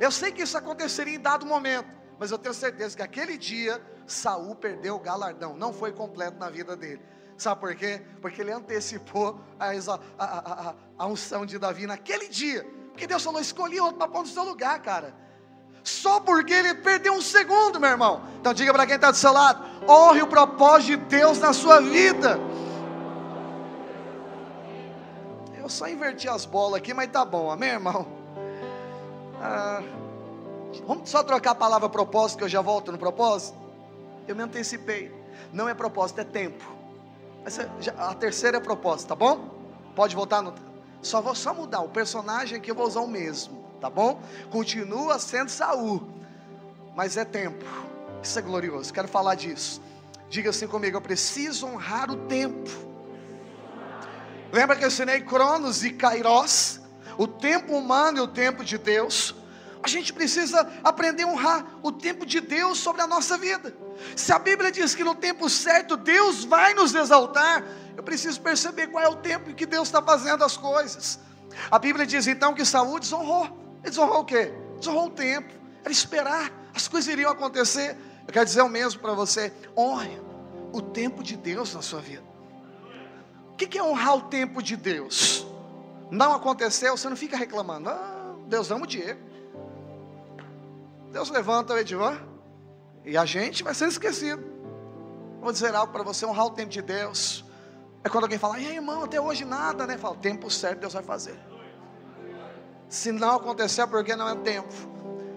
Eu sei que isso aconteceria em dado momento, mas eu tenho certeza que aquele dia Saul perdeu o galardão, não foi completo na vida dele. Sabe por quê? Porque ele antecipou a, a, a, a unção de Davi naquele dia. Porque Deus falou: escolhi outro para pôr no seu lugar, cara só porque ele perdeu um segundo, meu irmão. Então diga para quem está do seu lado: honre o propósito de Deus na sua vida. Eu só inverti as bolas aqui, mas tá bom, amém, irmão? Ah, vamos só trocar a palavra propósito, que eu já volto no propósito. Eu me antecipei. Não é propósito, é tempo. A terceira é propósito, tá bom? Pode voltar no. Só vou só mudar o personagem que eu vou usar o mesmo tá bom? Continua sendo Saul, mas é tempo. Isso é glorioso. Quero falar disso. Diga assim comigo: eu preciso honrar o tempo. Lembra que eu ensinei Cronos e Kairos, o tempo humano e o tempo de Deus? A gente precisa aprender a honrar o tempo de Deus sobre a nossa vida. Se a Bíblia diz que no tempo certo Deus vai nos exaltar, eu preciso perceber qual é o tempo em que Deus está fazendo as coisas. A Bíblia diz então que Saúl desonrou. Desonrou o quê? Desonrou o tempo. Era esperar, as coisas iriam acontecer. Eu quero dizer o mesmo para você: honre o tempo de Deus na sua vida. O que é honrar o tempo de Deus? Não aconteceu, você não fica reclamando. Ah, Deus ama o Diego. Deus levanta o Edivan. E a gente vai ser esquecido. Vou dizer algo para você: honrar o tempo de Deus. É quando alguém fala, e aí, irmão, até hoje nada, né? Fala, o tempo certo Deus vai fazer. Se não acontecer, é porque não é tempo.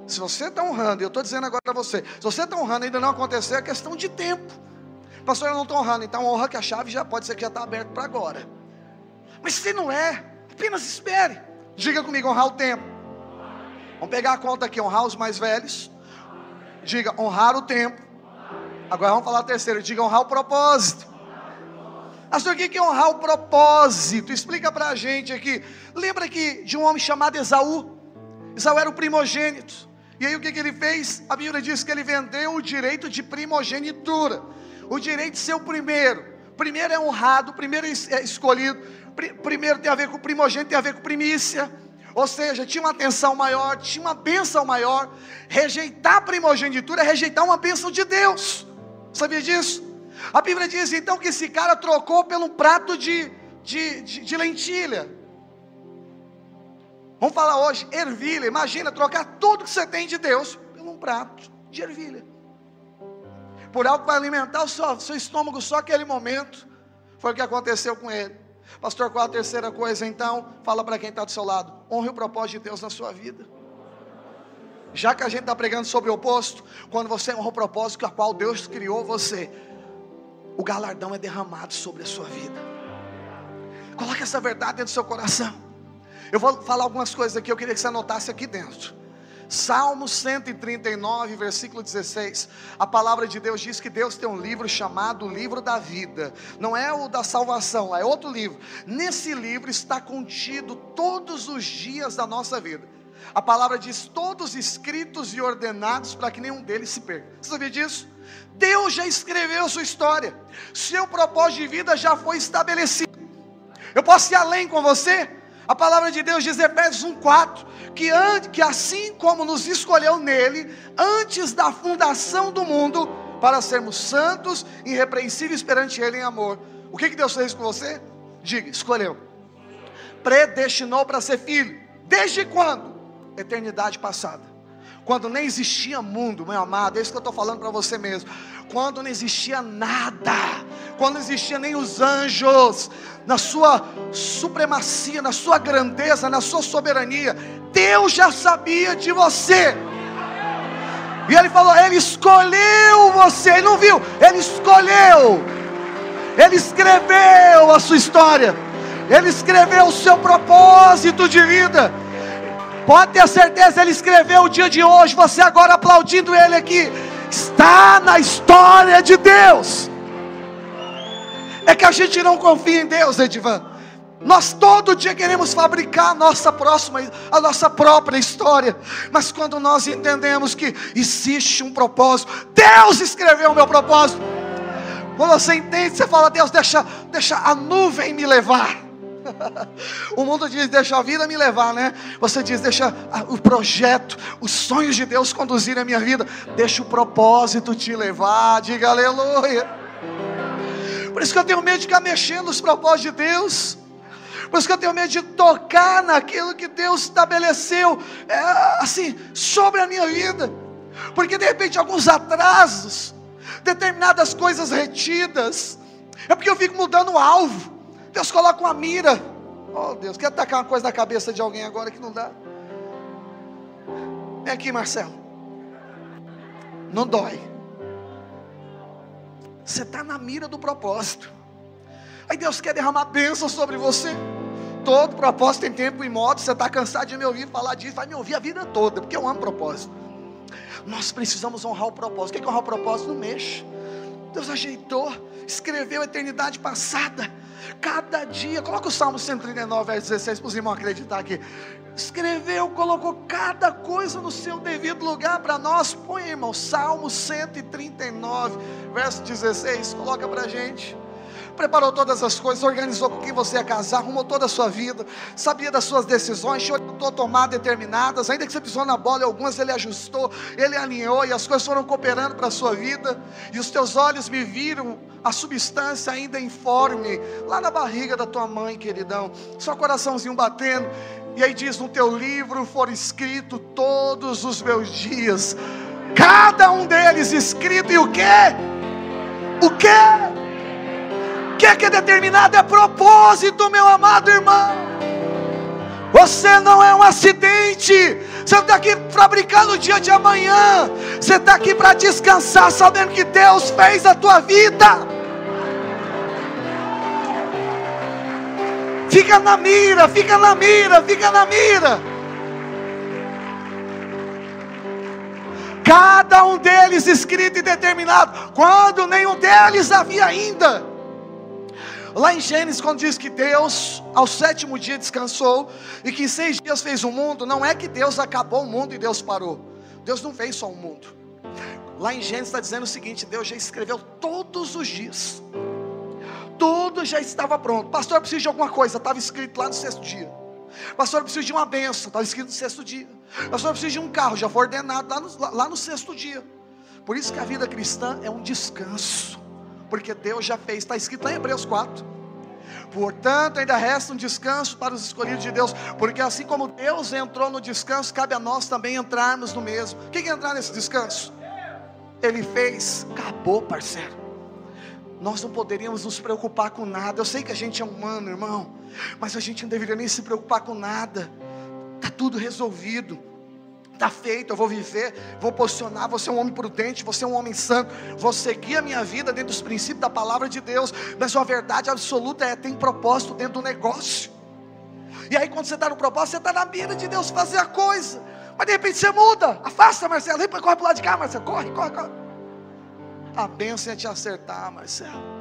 Se você está honrando, eu estou dizendo agora para você, se você está honrando e ainda não acontecer, é questão de tempo. Pastor, eu não estou honrando, então honra que a chave já pode ser que já está aberta para agora. Mas se não é, apenas espere. Diga comigo, honrar o tempo. Vamos pegar a conta aqui, honrar os mais velhos. Diga, honrar o tempo. Agora vamos falar a terceira. Diga, honrar o propósito. Pastor, o que é honrar o propósito? Explica para a gente aqui. Lembra que de um homem chamado Esaú? Esaú era o primogênito. E aí o que, que ele fez? A Bíblia diz que ele vendeu o direito de primogenitura. O direito de ser o primeiro. Primeiro é honrado, primeiro é, é escolhido. Primeiro tem a ver com primogênito, tem a ver com primícia. Ou seja, tinha uma atenção maior, tinha uma bênção maior. Rejeitar a primogenitura é rejeitar uma bênção de Deus. Sabia disso? A Bíblia diz então que esse cara trocou pelo prato de, de, de, de lentilha. Vamos falar hoje, ervilha. Imagina trocar tudo que você tem de Deus por um prato de ervilha. Por algo vai alimentar o seu, seu estômago só aquele momento. Foi o que aconteceu com ele. Pastor, qual a terceira coisa então? Fala para quem está do seu lado. Honre o propósito de Deus na sua vida. Já que a gente está pregando sobre o oposto, quando você honra o propósito a qual Deus criou você, o galardão é derramado sobre a sua vida. Coloque essa verdade dentro do seu coração. Eu vou falar algumas coisas aqui, eu queria que você anotasse aqui dentro. Salmo 139, versículo 16. A palavra de Deus diz que Deus tem um livro chamado Livro da Vida. Não é o da salvação, é outro livro. Nesse livro está contido todos os dias da nossa vida. A palavra diz todos escritos e ordenados para que nenhum deles se perca. Você sabia disso? Deus já escreveu sua história, seu propósito de vida já foi estabelecido. Eu posso ir além com você? A palavra de Deus diz em Efésios 1,4 que, que assim como nos escolheu nele, antes da fundação do mundo, para sermos santos irrepreensíveis perante Ele em amor. O que, que Deus fez com você? Diga, escolheu. Predestinou para ser filho. Desde quando? Eternidade passada quando nem existia mundo, meu amado, é isso que eu estou falando para você mesmo. Quando não existia nada, quando não existia nem os anjos, na sua supremacia, na sua grandeza, na sua soberania, Deus já sabia de você. E ele falou: Ele escolheu você, ele não viu, ele escolheu, ele escreveu a sua história, ele escreveu o seu propósito de vida. Pode ter certeza, ele escreveu o dia de hoje. Você agora aplaudindo ele aqui. Está na história de Deus. É que a gente não confia em Deus, Edivan. Nós todo dia queremos fabricar a nossa próxima, a nossa própria história. Mas quando nós entendemos que existe um propósito, Deus escreveu o meu propósito. Quando você entende, você fala, Deus, deixa, deixa a nuvem me levar. o mundo diz: deixa a vida me levar, né? Você diz: deixa o projeto, os sonhos de Deus conduzirem a minha vida. Deixa o propósito te levar. Diga aleluia. Por isso que eu tenho medo de ficar mexendo nos propósitos de Deus. Por isso que eu tenho medo de tocar naquilo que Deus estabeleceu, é, assim, sobre a minha vida. Porque de repente alguns atrasos, determinadas coisas retidas, é porque eu fico mudando o alvo. Deus coloca uma mira. Oh Deus, quer atacar uma coisa na cabeça de alguém agora que não dá? Vem aqui, Marcelo. Não dói. Você está na mira do propósito. Aí Deus quer derramar bênção sobre você. Todo propósito tem tempo e modo. Você está cansado de me ouvir falar disso, vai me ouvir a vida toda, porque eu amo propósito. Nós precisamos honrar o propósito. O que é honrar o propósito? Não mexe. Deus ajeitou, escreveu a eternidade passada cada dia. Coloca o Salmo 139, verso 16, para os irmãos acreditar aqui. Escreveu, colocou cada coisa no seu devido lugar para nós. Põe, irmão, Salmo 139, verso 16. Coloca para a gente preparou todas as coisas, organizou com quem você ia casar, arrumou toda a sua vida, sabia das suas decisões, te orientou a tomar determinadas, ainda que você pisou na bola, algumas ele ajustou, ele alinhou e as coisas foram cooperando para a sua vida, e os teus olhos me viram a substância ainda informe, lá na barriga da tua mãe, queridão, só coraçãozinho batendo, e aí diz: No teu livro foram escritos todos os meus dias, cada um deles escrito, e o que? O que? Que é que é determinado é propósito, meu amado irmão. Você não é um acidente. Você está aqui fabricando o dia de amanhã. Você está aqui para descansar, sabendo que Deus fez a tua vida. Fica na mira, fica na mira, fica na mira. Cada um deles escrito e determinado, quando nenhum deles havia ainda. Lá em Gênesis, quando diz que Deus, ao sétimo dia, descansou, e que em seis dias fez o mundo, não é que Deus acabou o mundo e Deus parou. Deus não fez só um mundo. Lá em Gênesis está dizendo o seguinte: Deus já escreveu todos os dias, tudo já estava pronto. Pastor, eu preciso de alguma coisa, estava escrito lá no sexto dia. Pastor, eu preciso de uma benção, estava escrito no sexto dia. Pastor, eu preciso de um carro, já foi ordenado lá no, lá no sexto dia. Por isso que a vida cristã é um descanso porque Deus já fez, está escrito em Hebreus 4. Portanto, ainda resta um descanso para os escolhidos de Deus, porque assim como Deus entrou no descanso, cabe a nós também entrarmos no mesmo. Quem quer entrar nesse descanso? Ele fez, acabou, parceiro. Nós não poderíamos nos preocupar com nada. Eu sei que a gente é humano, irmão, mas a gente não deveria nem se preocupar com nada. Está tudo resolvido está feito, eu vou viver, vou posicionar, vou ser um homem prudente, vou ser um homem santo, vou seguir a minha vida dentro dos princípios da palavra de Deus, mas a verdade absoluta é: tem propósito dentro do negócio. E aí, quando você está no propósito, você está na mira de Deus fazer a coisa, mas de repente você muda, afasta, Marcelo, corre para o lado de cá, Marcelo, corre, corre, corre. A bênção é te acertar, Marcelo.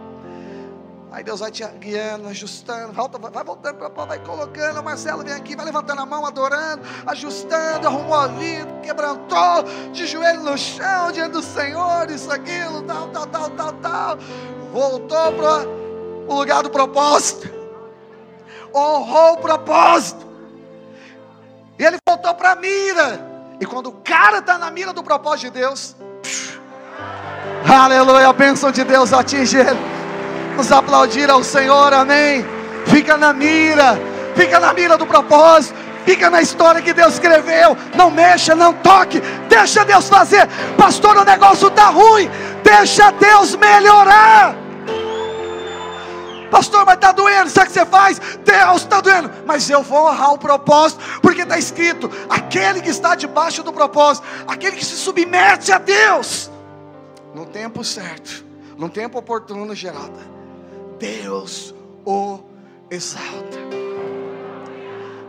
Aí Deus vai te guiando, ajustando, volta, vai voltando para vai colocando. Marcelo vem aqui, vai levantando a mão, adorando, ajustando, arrumou a vida, quebrantou, de joelho no chão, diante do Senhor, isso, aquilo, tal, tal, tal, tal, tal. Voltou para o lugar do propósito, honrou o propósito, e ele voltou para a mira. E quando o cara está na mira do propósito de Deus, psh, aleluia, a bênção de Deus atinge ele. Vamos aplaudir ao Senhor, amém. Fica na mira, fica na mira do propósito, fica na história que Deus escreveu. Não mexa, não toque, deixa Deus fazer. Pastor, o negócio está ruim, deixa Deus melhorar. Pastor, mas está doendo, sabe o que você faz? Deus está doendo, mas eu vou honrar o propósito, porque está escrito: aquele que está debaixo do propósito, aquele que se submete a Deus, no tempo certo, no tempo oportuno, Geralda Deus o exalta.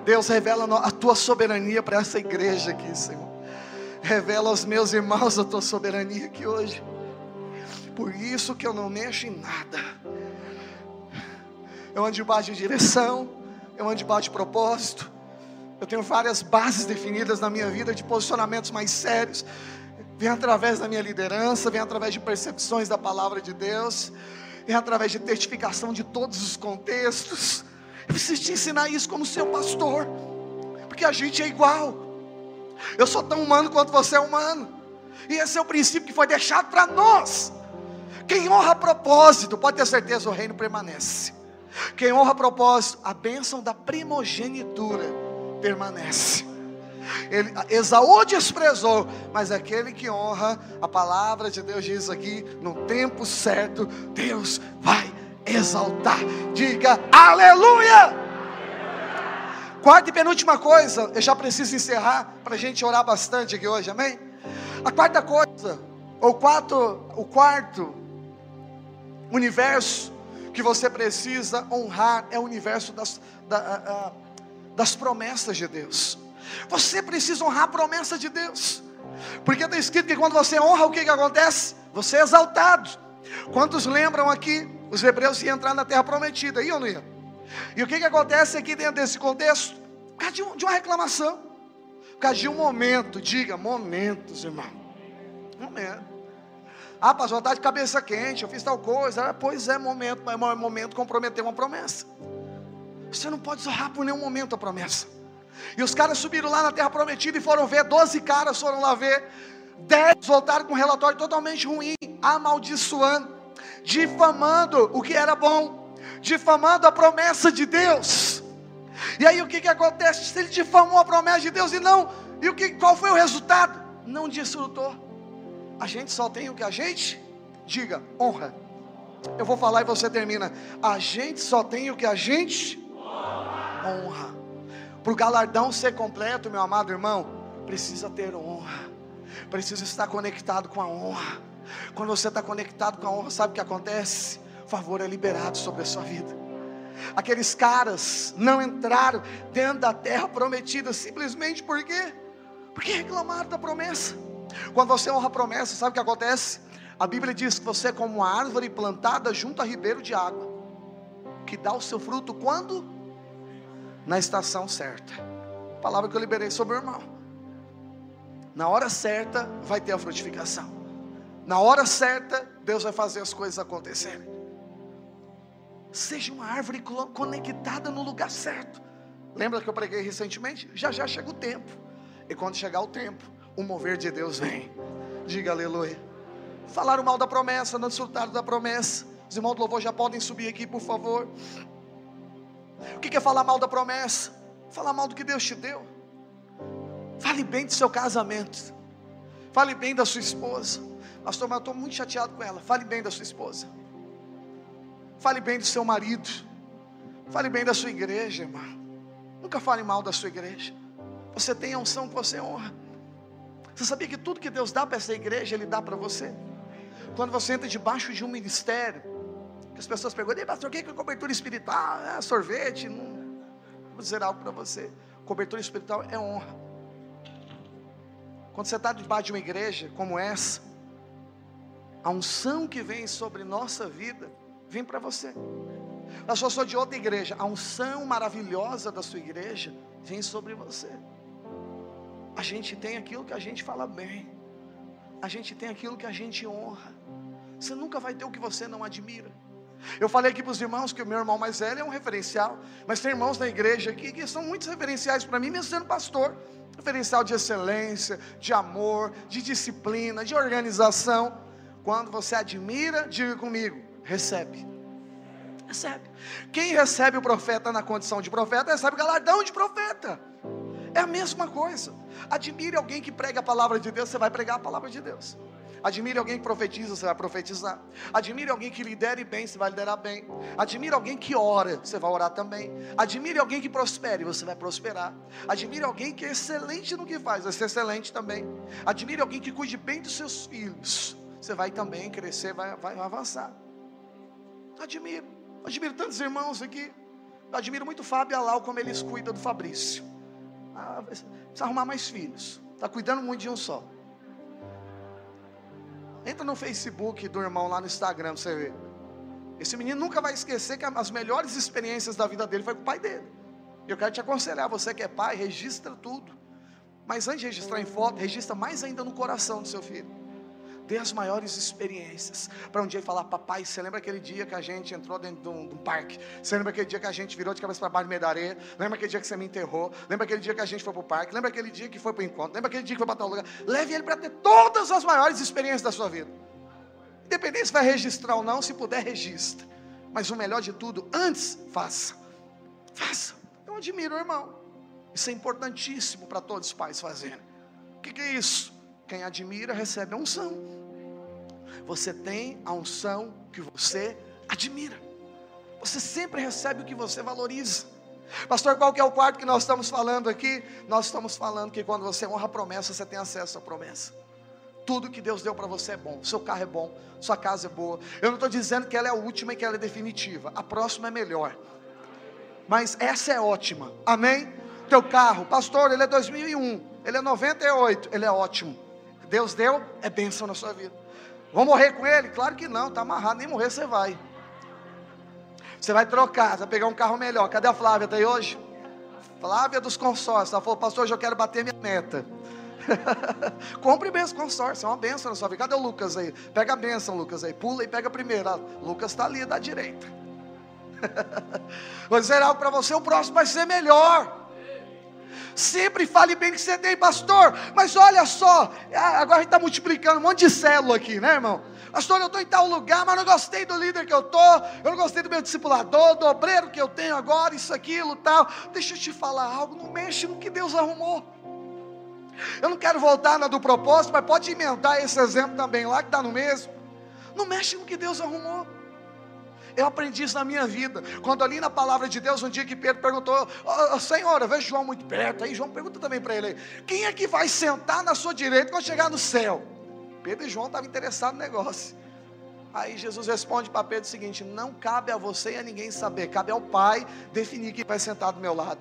Deus revela a tua soberania para essa igreja aqui, Senhor. Revela aos meus irmãos a tua soberania aqui hoje. Por isso que eu não mexo em nada. Eu ando debaixo de direção, eu ando debaixo de propósito. Eu tenho várias bases definidas na minha vida de posicionamentos mais sérios. Vem através da minha liderança, vem através de percepções da palavra de Deus é através de testificação de todos os contextos. Eu preciso te ensinar isso como seu pastor, porque a gente é igual. Eu sou tão humano quanto você é humano, e esse é o princípio que foi deixado para nós. Quem honra propósito, pode ter certeza, o reino permanece. Quem honra propósito, a bênção da primogenitura permanece. Ele, Esaú desprezou, mas aquele que honra a palavra de Deus diz aqui, no tempo certo, Deus vai exaltar. Diga aleluia! Quarta e penúltima coisa, eu já preciso encerrar para a gente orar bastante aqui hoje, amém? A quarta coisa, ou quarto, o quarto universo que você precisa honrar é o universo das, da, das promessas de Deus. Você precisa honrar a promessa de Deus. Porque está escrito que quando você honra, o que, que acontece? Você é exaltado. Quantos lembram aqui? Os hebreus iam entrar na terra prometida, iam ou não? E o que, que acontece aqui dentro desse contexto? Por causa de, um, de uma reclamação. Por causa de um momento. Diga, momentos, irmão. Momento. Ah, pastor, está de cabeça quente, eu fiz tal coisa. Ah, pois é, momento, mas é momento comprometer uma promessa. Você não pode honrar por nenhum momento a promessa. E os caras subiram lá na terra prometida e foram ver, doze caras foram lá ver. Dez voltaram com um relatório totalmente ruim, amaldiçoando, difamando o que era bom, difamando a promessa de Deus. E aí o que, que acontece? Se ele difamou a promessa de Deus e não, e o que, qual foi o resultado? Não desfrutou. A gente só tem o que a gente diga, honra. Eu vou falar e você termina. A gente só tem o que a gente honra. Para o galardão ser completo, meu amado irmão, precisa ter honra, precisa estar conectado com a honra. Quando você está conectado com a honra, sabe o que acontece? O favor é liberado sobre a sua vida. Aqueles caras não entraram dentro da terra prometida simplesmente por quê? Porque reclamaram da promessa. Quando você honra a promessa, sabe o que acontece? A Bíblia diz que você é como uma árvore plantada junto a ribeiro de água, que dá o seu fruto quando? Na estação certa. palavra que eu liberei sobre o irmão. Na hora certa vai ter a frutificação. Na hora certa, Deus vai fazer as coisas acontecerem. Seja uma árvore conectada no lugar certo. Lembra que eu preguei recentemente? Já já chega o tempo. E quando chegar o tempo, o mover de Deus vem. Diga aleluia. Falaram mal da promessa, não desfrutaram da promessa. Os irmãos do louvor já podem subir aqui, por favor. O que é falar mal da promessa? Falar mal do que Deus te deu. Fale bem do seu casamento. Fale bem da sua esposa. Pastor, mas eu estou muito chateado com ela. Fale bem da sua esposa. Fale bem do seu marido. Fale bem da sua igreja, irmão. Nunca fale mal da sua igreja. Você tem a unção que você honra. Você sabia que tudo que Deus dá para essa igreja, Ele dá para você? Quando você entra debaixo de um ministério, as pessoas perguntam, pastor, o que é cobertura espiritual? É sorvete? Não. Vou dizer algo para você. Cobertura espiritual é honra. Quando você está debaixo de uma igreja como essa, a unção que vem sobre nossa vida vem para você. Eu só sou de outra igreja, a unção maravilhosa da sua igreja vem sobre você. A gente tem aquilo que a gente fala bem, a gente tem aquilo que a gente honra. Você nunca vai ter o que você não admira. Eu falei aqui para os irmãos que o meu irmão mais velho é um referencial, mas tem irmãos na igreja aqui que são muitos referenciais para mim, mesmo sendo pastor. Referencial de excelência, de amor, de disciplina, de organização. Quando você admira, diga comigo, recebe. Recebe. Quem recebe o profeta na condição de profeta, recebe o galardão de profeta. É a mesma coisa. Admire alguém que prega a palavra de Deus, você vai pregar a palavra de Deus. Admire alguém que profetiza, você vai profetizar. Admire alguém que lidere bem, você vai liderar bem. Admire alguém que ora, você vai orar também. Admire alguém que prospere, você vai prosperar. Admire alguém que é excelente no que faz, vai ser excelente também. Admire alguém que cuide bem dos seus filhos, você vai também crescer, vai, vai avançar. Admiro, admiro tantos irmãos aqui. Admiro muito o Fábio e a Lau, como eles cuidam do Fabrício. Ah, precisa arrumar mais filhos. Está cuidando muito de um só. Entra no Facebook do irmão lá no Instagram, você vê. Esse menino nunca vai esquecer que as melhores experiências da vida dele foi com o pai dele. Eu quero te aconselhar, você que é pai, registra tudo. Mas antes de registrar em foto, registra mais ainda no coração do seu filho dê as maiores experiências. Para um dia falar, papai, você lembra aquele dia que a gente entrou dentro de um, de um parque? Você lembra aquele dia que a gente virou de cabeça para baixo no meio da areia? Lembra aquele dia que você me enterrou? Lembra aquele dia que a gente foi para o parque? Lembra aquele dia que foi para o encontro? Lembra aquele dia que foi para tal lugar? Leve ele para ter todas as maiores experiências da sua vida. Independente se vai registrar ou não, se puder, registre. Mas o melhor de tudo, antes, faça. Faça. Eu admiro, irmão. Isso é importantíssimo para todos os pais fazerem. O que, que é isso? Quem admira recebe a unção. Você tem a unção que você admira. Você sempre recebe o que você valoriza. Pastor, qual que é o quarto que nós estamos falando aqui? Nós estamos falando que quando você honra a promessa, você tem acesso à promessa. Tudo que Deus deu para você é bom. Seu carro é bom, sua casa é boa. Eu não estou dizendo que ela é a última e que ela é definitiva. A próxima é melhor. Mas essa é ótima. Amém? Teu carro, pastor, ele é 2001, ele é 98, ele é ótimo. Deus deu, é bênção na sua vida. Vou morrer com ele? Claro que não, está amarrado, nem morrer você vai. Você vai trocar, você vai pegar um carro melhor. Cadê a Flávia? Está aí hoje? Flávia dos consórcios. Ela falou, pastor, hoje eu quero bater minha meta. Compre bem os consórcios, é uma benção na sua vida. Cadê o Lucas aí? Pega a benção, Lucas aí. Pula e pega a primeira. Lucas está ali da direita. Vou dizer algo para você: o próximo vai ser melhor. Sempre fale bem que você tem, pastor. Mas olha só, agora a gente está multiplicando um monte de célula aqui, né, irmão? Pastor, eu estou em tal lugar, mas não gostei do líder que eu estou, eu não gostei do meu discipulador, do obreiro que eu tenho agora, isso, aquilo, tal. Deixa eu te falar algo, não mexe no que Deus arrumou. Eu não quero voltar na do propósito, mas pode emendar esse exemplo também lá, que está no mesmo. Não mexe no que Deus arrumou. Eu aprendi isso na minha vida. Quando ali na palavra de Deus, um dia que Pedro perguntou: oh, Senhor, vejo João muito perto. Aí João pergunta também para ele: Quem é que vai sentar na sua direita quando chegar no céu? Pedro e João estavam interessados no negócio. Aí Jesus responde para Pedro o seguinte: Não cabe a você e a ninguém saber, cabe ao Pai definir quem vai sentar do meu lado.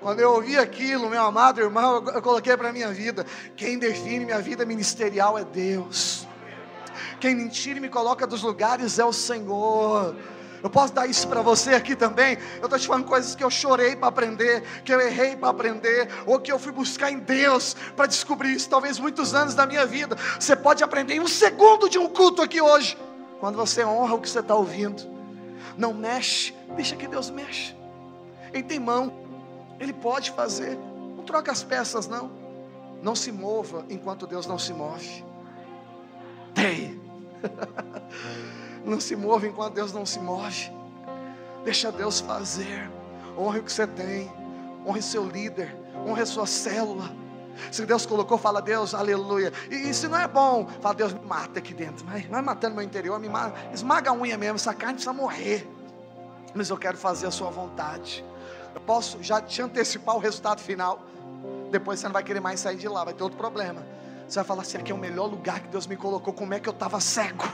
Quando eu ouvi aquilo, meu amado irmão, eu coloquei para a minha vida: quem define minha vida ministerial é Deus. Quem me tira e me coloca dos lugares é o Senhor. Eu posso dar isso para você aqui também. Eu estou te falando coisas que eu chorei para aprender, que eu errei para aprender, ou que eu fui buscar em Deus para descobrir isso, talvez muitos anos da minha vida. Você pode aprender em um segundo de um culto aqui hoje, quando você honra o que você está ouvindo. Não mexe, deixa que Deus mexe. Ele tem mão, Ele pode fazer. Não troca as peças, não. Não se mova enquanto Deus não se move. Tem. Não se move enquanto Deus não se move. Deixa Deus fazer. Honre o que você tem. Honre seu líder. Honre sua célula. Se Deus colocou, fala Deus, aleluia. E, se não é bom, fala Deus, me mata aqui dentro. Vai, vai matando meu interior, me mata, esmaga a unha mesmo. Essa carne precisa morrer. Mas eu quero fazer a sua vontade. Eu posso já te antecipar o resultado final. Depois você não vai querer mais sair de lá, vai ter outro problema. Você vai falar assim: aqui é o melhor lugar que Deus me colocou. Como é que eu estava cego?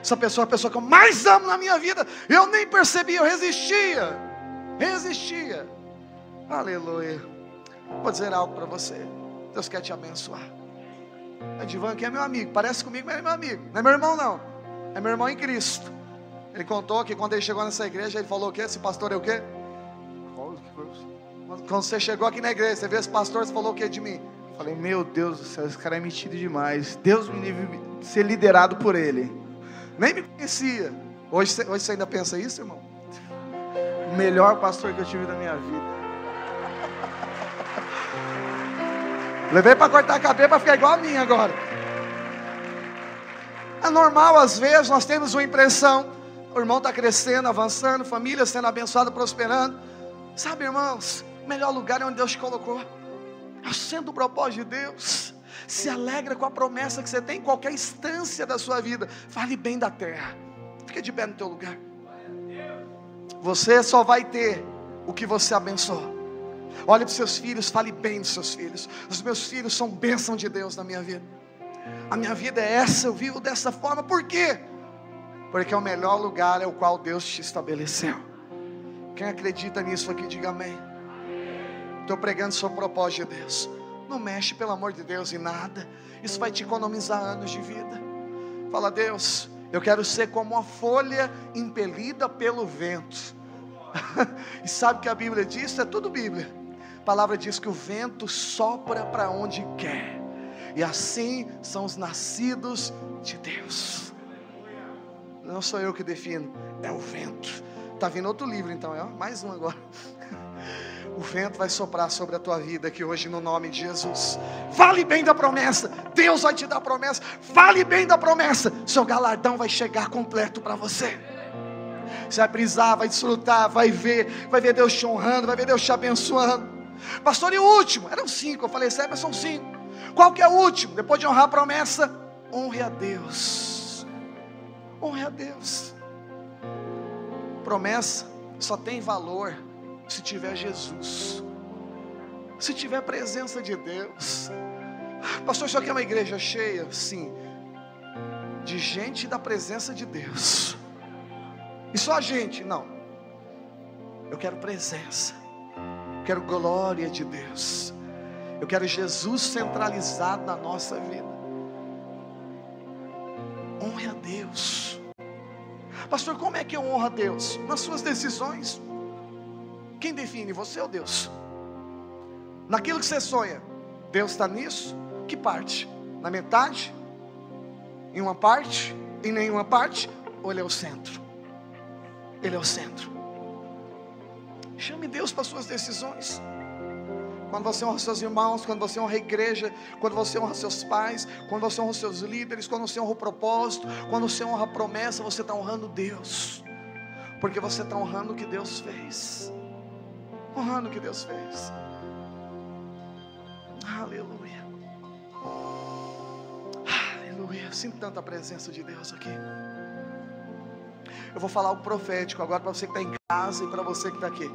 Essa pessoa é a pessoa que eu mais amo na minha vida. Eu nem percebi, eu resistia. Resistia. Aleluia. Vou dizer algo para você. Deus quer te abençoar. Edivan aqui é meu amigo. Parece comigo, mas é meu amigo. Não é meu irmão, não. É meu irmão em Cristo. Ele contou que quando ele chegou nessa igreja, ele falou o quê? Esse pastor é o quê? Quando você chegou aqui na igreja, você viu esse pastor, você falou o quê de mim? Falei, meu Deus do céu, esse cara é metido demais. Deus me livre de ser liderado por ele. Nem me conhecia. Hoje, hoje você ainda pensa isso, irmão? O melhor pastor que eu tive na minha vida. Levei para cortar a cabeça para ficar igual a mim agora. É normal, às vezes, nós temos uma impressão. O irmão está crescendo, avançando, família sendo abençoada, prosperando. Sabe, irmãos, o melhor lugar é onde Deus te colocou. É o propósito de Deus. Se alegra com a promessa que você tem em qualquer instância da sua vida. Fale bem da terra. Fique de pé no teu lugar. Você só vai ter o que você abençoou. Olhe para os seus filhos, fale bem dos seus filhos. Os meus filhos são bênção de Deus na minha vida. A minha vida é essa, eu vivo dessa forma. Por quê? Porque é o melhor lugar é o qual Deus te estabeleceu. Quem acredita nisso aqui, diga amém. Estou pregando sobre o propósito de Deus. Não mexe, pelo amor de Deus, em nada. Isso vai te economizar anos de vida. Fala, Deus, eu quero ser como uma folha impelida pelo vento. e sabe o que a Bíblia diz? É tudo Bíblia. A palavra diz que o vento sopra para onde quer. E assim são os nascidos de Deus. Não sou eu que defino, é o vento. Está vindo outro livro então, é mais um agora. O vento vai soprar sobre a tua vida aqui hoje no nome de Jesus. Fale bem da promessa. Deus vai te dar promessa. Fale bem da promessa. Seu galardão vai chegar completo para você. Você vai brisar, vai desfrutar, vai ver, vai ver Deus te honrando, vai ver Deus te abençoando. Pastor, e o último? Eram cinco, eu falei sério, mas são cinco. Qual que é o último? Depois de honrar a promessa, honre a Deus. Honre a Deus. Promessa só tem valor se tiver Jesus, se tiver a presença de Deus. Pastor, isso aqui é uma igreja cheia? Sim, de gente da presença de Deus. E só a gente? Não. Eu quero presença, eu quero glória de Deus, eu quero Jesus centralizado na nossa vida. Honre a Deus. Pastor, como é que eu honro a Deus? Nas suas decisões. Quem define, você ou Deus? Naquilo que você sonha, Deus está nisso? Que parte? Na metade? Em uma parte? Em nenhuma parte? Ou Ele é o centro? Ele é o centro. Chame Deus para suas decisões. Quando você honra seus irmãos, quando você honra a igreja, quando você honra seus pais, quando você honra seus líderes, quando você honra o propósito, quando você honra a promessa, você está honrando Deus, porque você está honrando o que Deus fez honrando o que Deus fez. Aleluia. Aleluia. Sinto tanta presença de Deus aqui. Eu vou falar o profético agora para você que está em casa e para você que está aqui.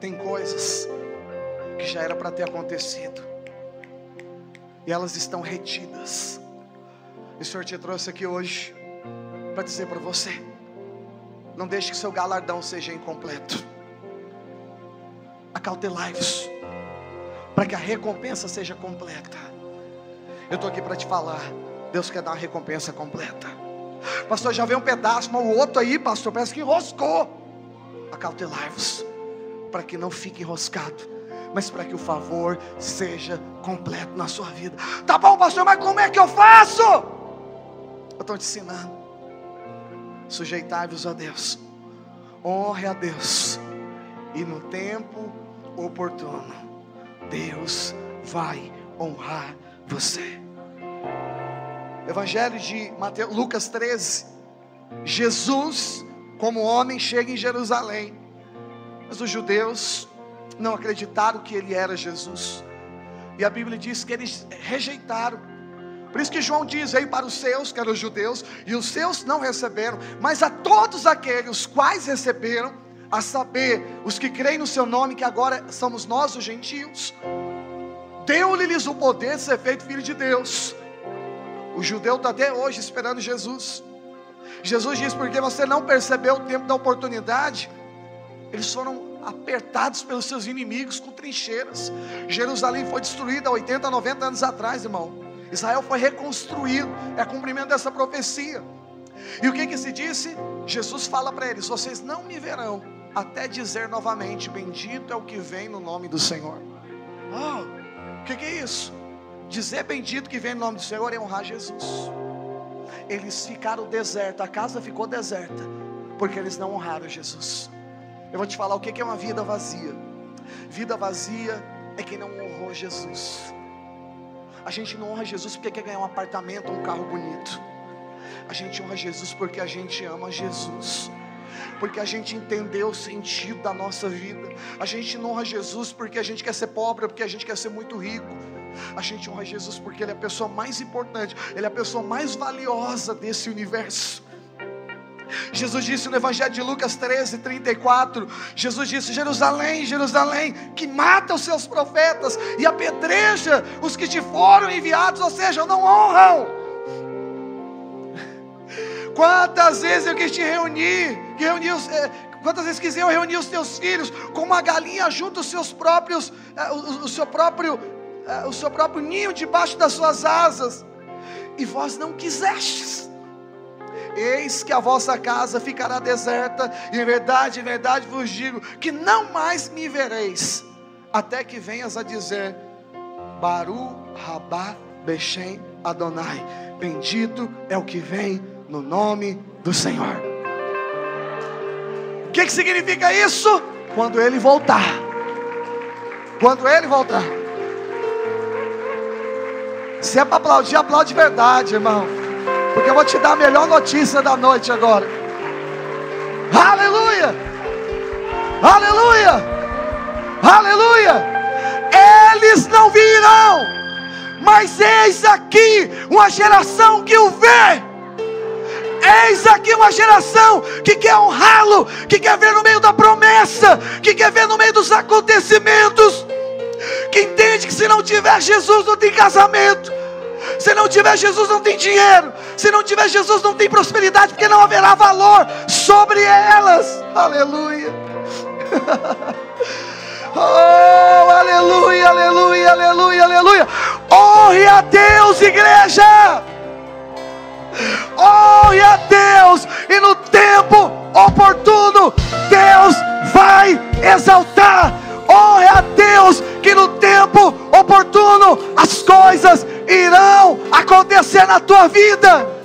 Tem coisas que já era para ter acontecido. E elas estão retidas. E o Senhor te trouxe aqui hoje para dizer para você: não deixe que seu galardão seja incompleto. Acautelai-vos, para que a recompensa seja completa. Eu estou aqui para te falar: Deus quer dar uma recompensa completa. Pastor, já veio um pedaço, mas o outro aí, pastor, parece que enroscou. Acautelai-vos, para que não fique enroscado mas para que o favor seja completo na sua vida. Tá bom, pastor, mas como é que eu faço? Eu estou te ensinando. Sujeitai-vos a Deus, honre a Deus, e no tempo oportuno, Deus vai honrar você. Evangelho de Mateus, Lucas 13. Jesus, como homem, chega em Jerusalém, mas os judeus não acreditaram que ele era Jesus. E a Bíblia diz que eles rejeitaram. Por isso que João diz: aí para os seus, que eram os judeus, e os seus não receberam, mas a todos aqueles quais receberam, a saber, os que creem no seu nome, que agora somos nós os gentios, deu-lhes o poder de ser feito filho de Deus. O judeu está até hoje esperando Jesus. Jesus diz: porque você não percebeu o tempo da oportunidade, eles foram apertados pelos seus inimigos com trincheiras. Jerusalém foi destruída há 80, 90 anos atrás, irmão. Israel foi reconstruído, é cumprimento dessa profecia. E o que que se disse? Jesus fala para eles: Vocês não me verão, até dizer novamente: Bendito é o que vem no nome do Senhor. O que, que é isso? Dizer bendito que vem no nome do Senhor é honrar Jesus. Eles ficaram desertos, a casa ficou deserta, porque eles não honraram Jesus. Eu vou te falar o que é uma vida vazia. Vida vazia é quem não honrou Jesus. A gente não honra Jesus porque quer ganhar um apartamento um carro bonito. A gente honra Jesus porque a gente ama Jesus. Porque a gente entendeu o sentido da nossa vida. A gente não honra Jesus porque a gente quer ser pobre, porque a gente quer ser muito rico. A gente honra Jesus porque Ele é a pessoa mais importante, Ele é a pessoa mais valiosa desse universo. Jesus disse no Evangelho de Lucas 13, 34: Jesus disse: Jerusalém, Jerusalém, que mata os seus profetas e apedreja os que te foram enviados, ou seja, não honram. Quantas vezes eu quis te reunir, reunir os, eh, quantas vezes quis eu reunir os teus filhos, como uma galinha junto os seus próprios, eh, o, o, seu próprio, eh, o seu próprio ninho debaixo das suas asas, e vós não quisestes. Eis que a vossa casa ficará deserta, e em verdade, em verdade vos digo que não mais me vereis, até que venhas a dizer: Baru Rabá Bechem Adonai, bendito é o que vem no nome do Senhor. O que, que significa isso? Quando ele voltar. Quando ele voltar. Se é para aplaudir, aplaude de verdade, irmão. Porque eu vou te dar a melhor notícia da noite agora. Aleluia! Aleluia! Aleluia! Eles não virão, mas eis aqui uma geração que o vê. Eis aqui uma geração que quer honrá-lo, que quer ver no meio da promessa, que quer ver no meio dos acontecimentos, que entende que se não tiver Jesus não tem casamento, se não tiver Jesus, não tem dinheiro. Se não tiver Jesus, não tem prosperidade, porque não haverá valor sobre elas. Aleluia. Oh, aleluia, aleluia, aleluia, aleluia. Honre a Deus, igreja. Honre a Deus, e no tempo oportuno, Deus vai exaltar. Honre a Deus, que no tempo oportuno as coisas irão acontecer na tua vida.